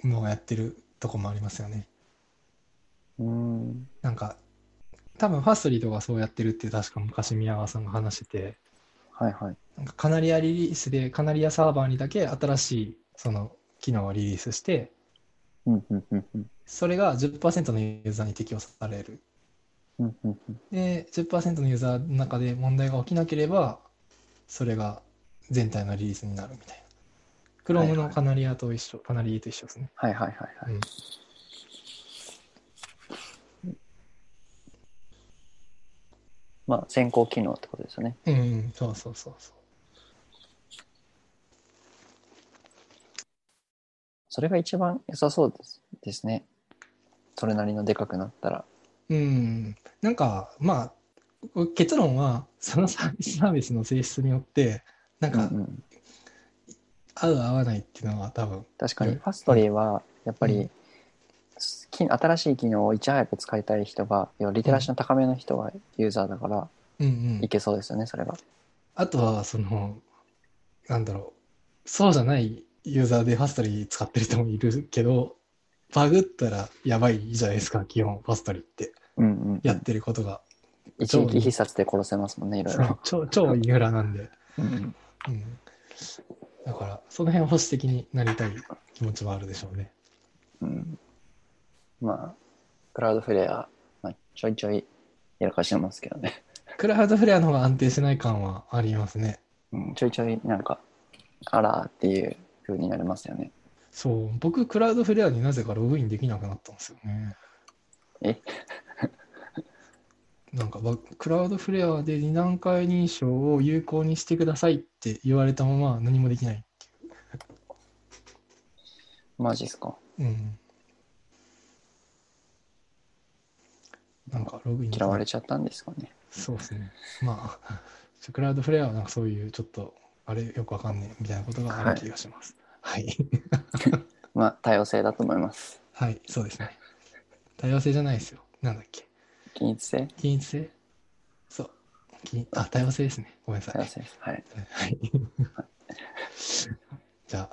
のをやってるとこもありますよね。うーん。なんか多分ファストリーとかそうやってるって確か昔宮川さんが話してて、はいはい。なんかカナリアリリースでカナリアサーバーにだけ新しいその機能をリリースして、うんうんうんうん。それが10%のユーザーに適用される。うんうんうん。で、10%のユーザーの中で問題が起きなければ、それが全体のリリースになるみたいな。はい Chrome はいのカナリアと一緒、カナリーと一緒ですね。はいはいはいはい。うんまあ、先行機能ってことですよね。うん、うん、そうそうそうそう。それが一番良さそうですですね。それなりのでかくなったら。うん、なんか、まあ、結論は、そのサービスサービスの性質によって、なんかうん、うん、合う合わないっていうのは多分、確かに、うんファストリーは、やっぱり、うんき新しい機能をいち早く使いたい人が、要はリテラシーの高めの人がユーザーだから、うんうんい。けそうですよね、それが。あとは、その、なんだろう、そうじゃないユーザーでファストリー使ってる人もいるけど、バグったらやばいじゃないですか、基本、ファストリーって。うんうん。やってることが。一撃必殺で殺せますもんね、いろいろ。超、超インフラなんで。うんうん。だから、その辺保守的になりたい気持ちはあるでしょうね。うん。まあ、クラウドフレア、まあ、ちょいちょいやらかしてますけどね。クラウドフレアの方が安定しない感はありますね。うん、ちょいちょいなんか、あらーっていう風になりますよね。そう、僕、クラウドフレアになぜかログインできなくなったんですよね。え？[laughs] なんかば、クラウドフレアで二段階認証を有効にしてくださいって言われたまま何もできない。マジっすかうん。なんか、ログイン嫌われちゃったんですかね。そうですね。まあ、クラウドフレアはなんかそういうちょっと、あれよくわかんねえみたいなことがある気がします。はい。[laughs] まあ、多様性だと思います。はい、そうですね。多様性じゃないですよ。なんだっけ。均一性？均一性？そう。均あ、多様性ですね。ごめんなさい。多様性です。はい。はい。[laughs] じゃあ、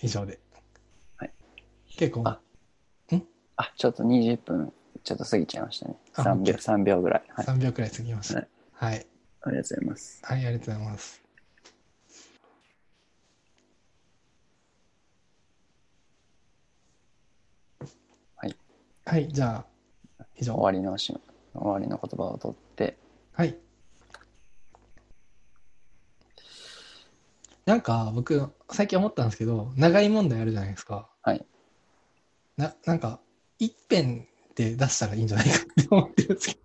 以上で。はい。結構、ああ、ちょっと20分、ちょっと過ぎちゃいましたね。あ3秒、OK 3秒ぐらい。はい。3秒くらい過ぎました。はい。ありがとうございます。はい、ありがとうございます。はい。はい、じゃあ、以上。終わりのし、終わりの言葉を取って、はい。なんか、僕、最近思ったんですけど、長い問題あるじゃないですか。はい。な、なんか、一辺で出したらいいんじゃないかって思ってるんですけ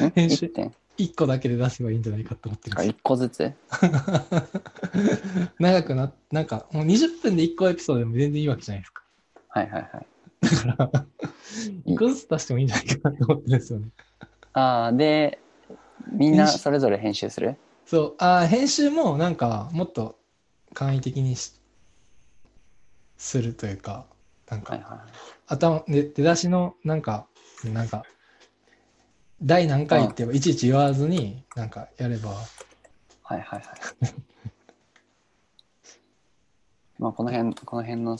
ど、ん編集。1点。一個だけで出せばいいんじゃないかって思ってるんあですよ1個ずつ？[laughs] 長くな、なんか、もう20分で1個エピソードでも全然いいわけじゃないですか。はいはいはい。だから、1個ずつ出してもいいんじゃないかなと思ってるんですよね。ああ、で、みんなそれぞれ編集する？そう、あー編集もなんか、もっと簡易的にしするというか、なんか、はいはい。頭で出だしのなんかなんか第何回っていちいち言わずになんかやればはいはいはい。まあ、この辺、この辺の、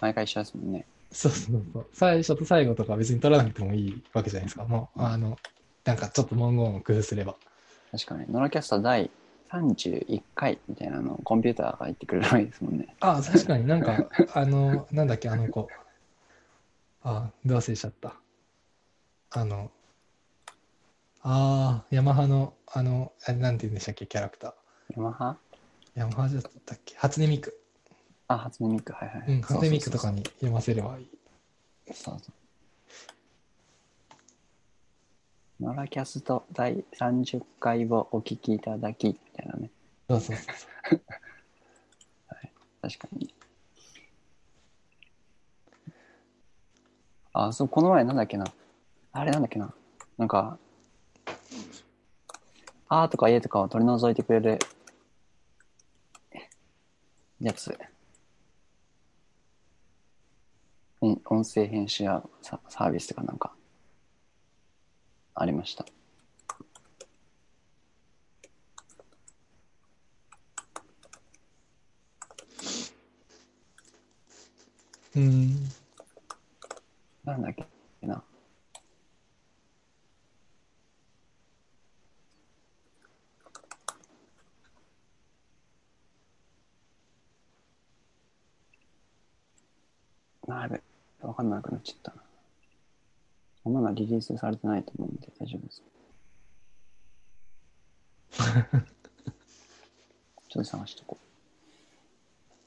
毎回一緒ですもんね。そうそうそう最初と最後とか別に取らなくてもいいわけじゃないですかもうあのなんかちょっと文言を工夫すれば確かに。ノラキャスト第31回みたいなのをコンピューターが言ってくれるわけですもんね。あ確かになんかあのなんだっけあの子あど忘れしちゃったあのあーヤマハのあのあれなんて言うんでしたっけキャラクターヤマハ？ヤマハじゃったっけ？初音ミクあ、初音ミク、はいはい。うん、初音ミクとかに。に読ませればいい。そうそう。ノラキャスト第30回をお聞きいただき、みたいなね。そうそうそう。[laughs] 確かに。あ、そう、この前なんだっけな。あれなんだっけな。なんか、あーとかえーとかを取り除いてくれるやつ。ん音声編集やササービスとかなんか、ありました。うん。なんだっけな。あやべ、わかんなくなっちゃったな。まだリリースされてないと思うんで大丈夫です。[laughs] ちょっと探しとこ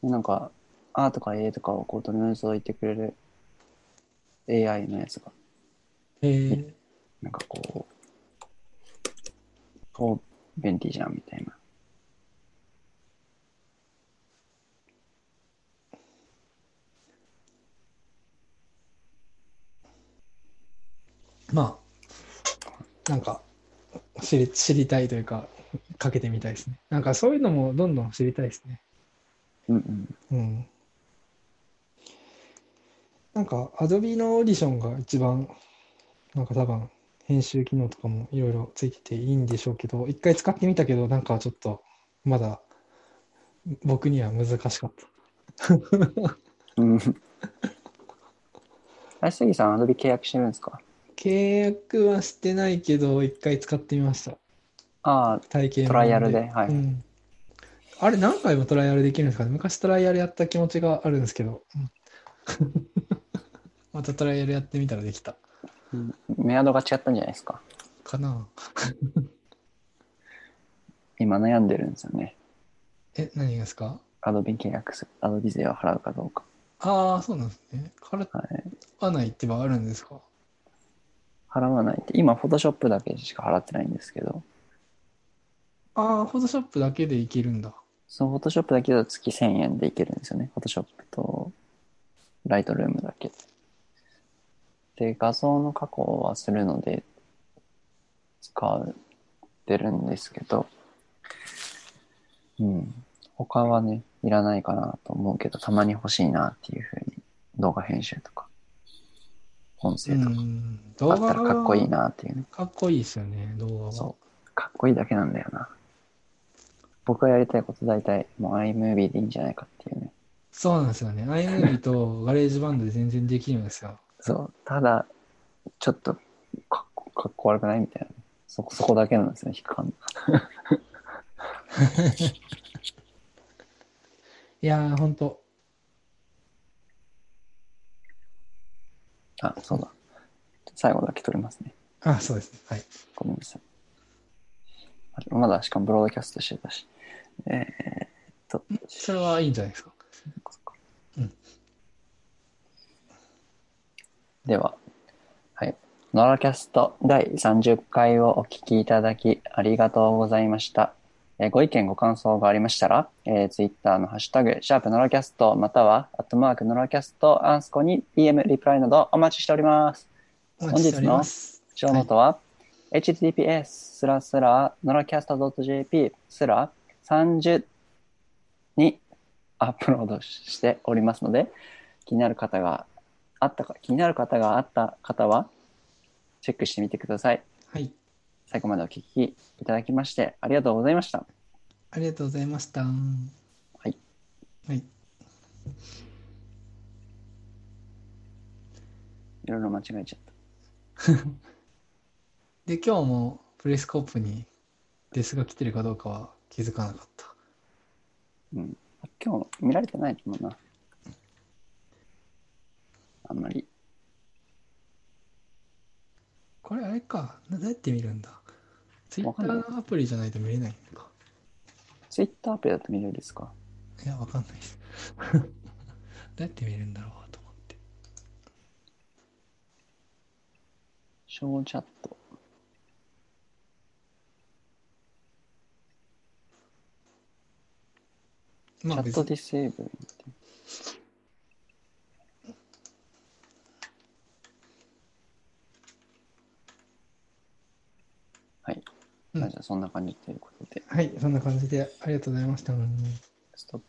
う。なんか、あーとかえーとかをこう取り除いてくれる AI のやつが、えー、なんかこう、超便利じゃんみたいな。まあ、なんか、知り、知りたいというか、かけてみたいですね。なんかそういうのもどんどん知りたいですね。うんうん。うん。なんか、Adobe のオーディションが一番、なんか多分、編集機能とかもいろいろついてていいんでしょうけど、一回使ってみたけど、なんかちょっと、まだ、僕には難しかった。うん。あれ、杉さん、アドビ契約してるんですか？契約はしてないけど、一回使ってみました。ああ、体験トライアル版ではいうん。あれ何回もトライアルできるんですかね？昔トライアルやった気持ちがあるんですけど。うんまたトライアルやってみたらできた。メアドが違ったんじゃないですか。かな [laughs] 今悩んでるんですよね。え、何がですか？アドビ契約する。アドビ税を払うかどうか。ああ、そうなんですね。払はい。わないってはあるんですか？払わないって。今、フォトショップだけしか払ってないんですけど、ああ、フォトショップだけでいけるんだ。そう、フォトショップだけだと月1000円でいけるんですよね。フォトショップと、ライトルームだけ。で、画像の加工はするので、使ってるんですけど、うん。他はね、いらないかなと思うけど、たまに欲しいなっていうふうに、動画編集とか、音声とか、ん。あった動画らかっこいいはなっていうね。かっこいいですよね、動画は。そう。かっこいいだけなんだよな。僕がやりたいこと大体、もう iMovie でいいんじゃないかっていうね。そうなんですよね。iMovie とガレージバンドで全然できるんですよ。そう。ただ、ちょっとかっこ、かっこ悪くないみたいな。そこ、そこだけなんですね、引っかかんの。[laughs] いやー、ほんと。あ、そうだ。最後だけ撮りますね。あ、そうですね。はい。ごめんなさい。あまだ、しかもブロードキャストしてたし。えー、っと、それはいいんじゃないですか。そっかうんでは、はい。ノラキャスト第30回をお聞きいただきありがとうございました。えーご意見ご感想がありましたら、えー、Twitter のハッシュタグ、シャープノラキャスト、または、アットマークノラキャスト、アンスコに DM、リプライなどお待ちしております。お待ちしております。ショーノートは、https スラスラノラキャスト .jp スラ30にアップロードしておりますので、気になる方があったか、気になる方があった方は、チェックしてみてください。はい。最後までお聞きいただきまして、ありがとうございました。ありがとうございました。はい。はい。いろいろ間違えちゃった。[laughs] で、今日もプレスコープにデスが来てるかどうかは気づかなかった。うん。今日見られてないと思うな。あんまり。これあれか。などうやって見るんだ？ツイッターのアプリじゃないと見れないのか。ツイッターアプリだと見れるんですか？いや、わかんないです。[laughs] どうやって見れるんだろうと思って。ショーチャット。まあチャットディセーブルって。はい。うんじゃあそんな感じということで、はい、そんな感じでありがとうございました。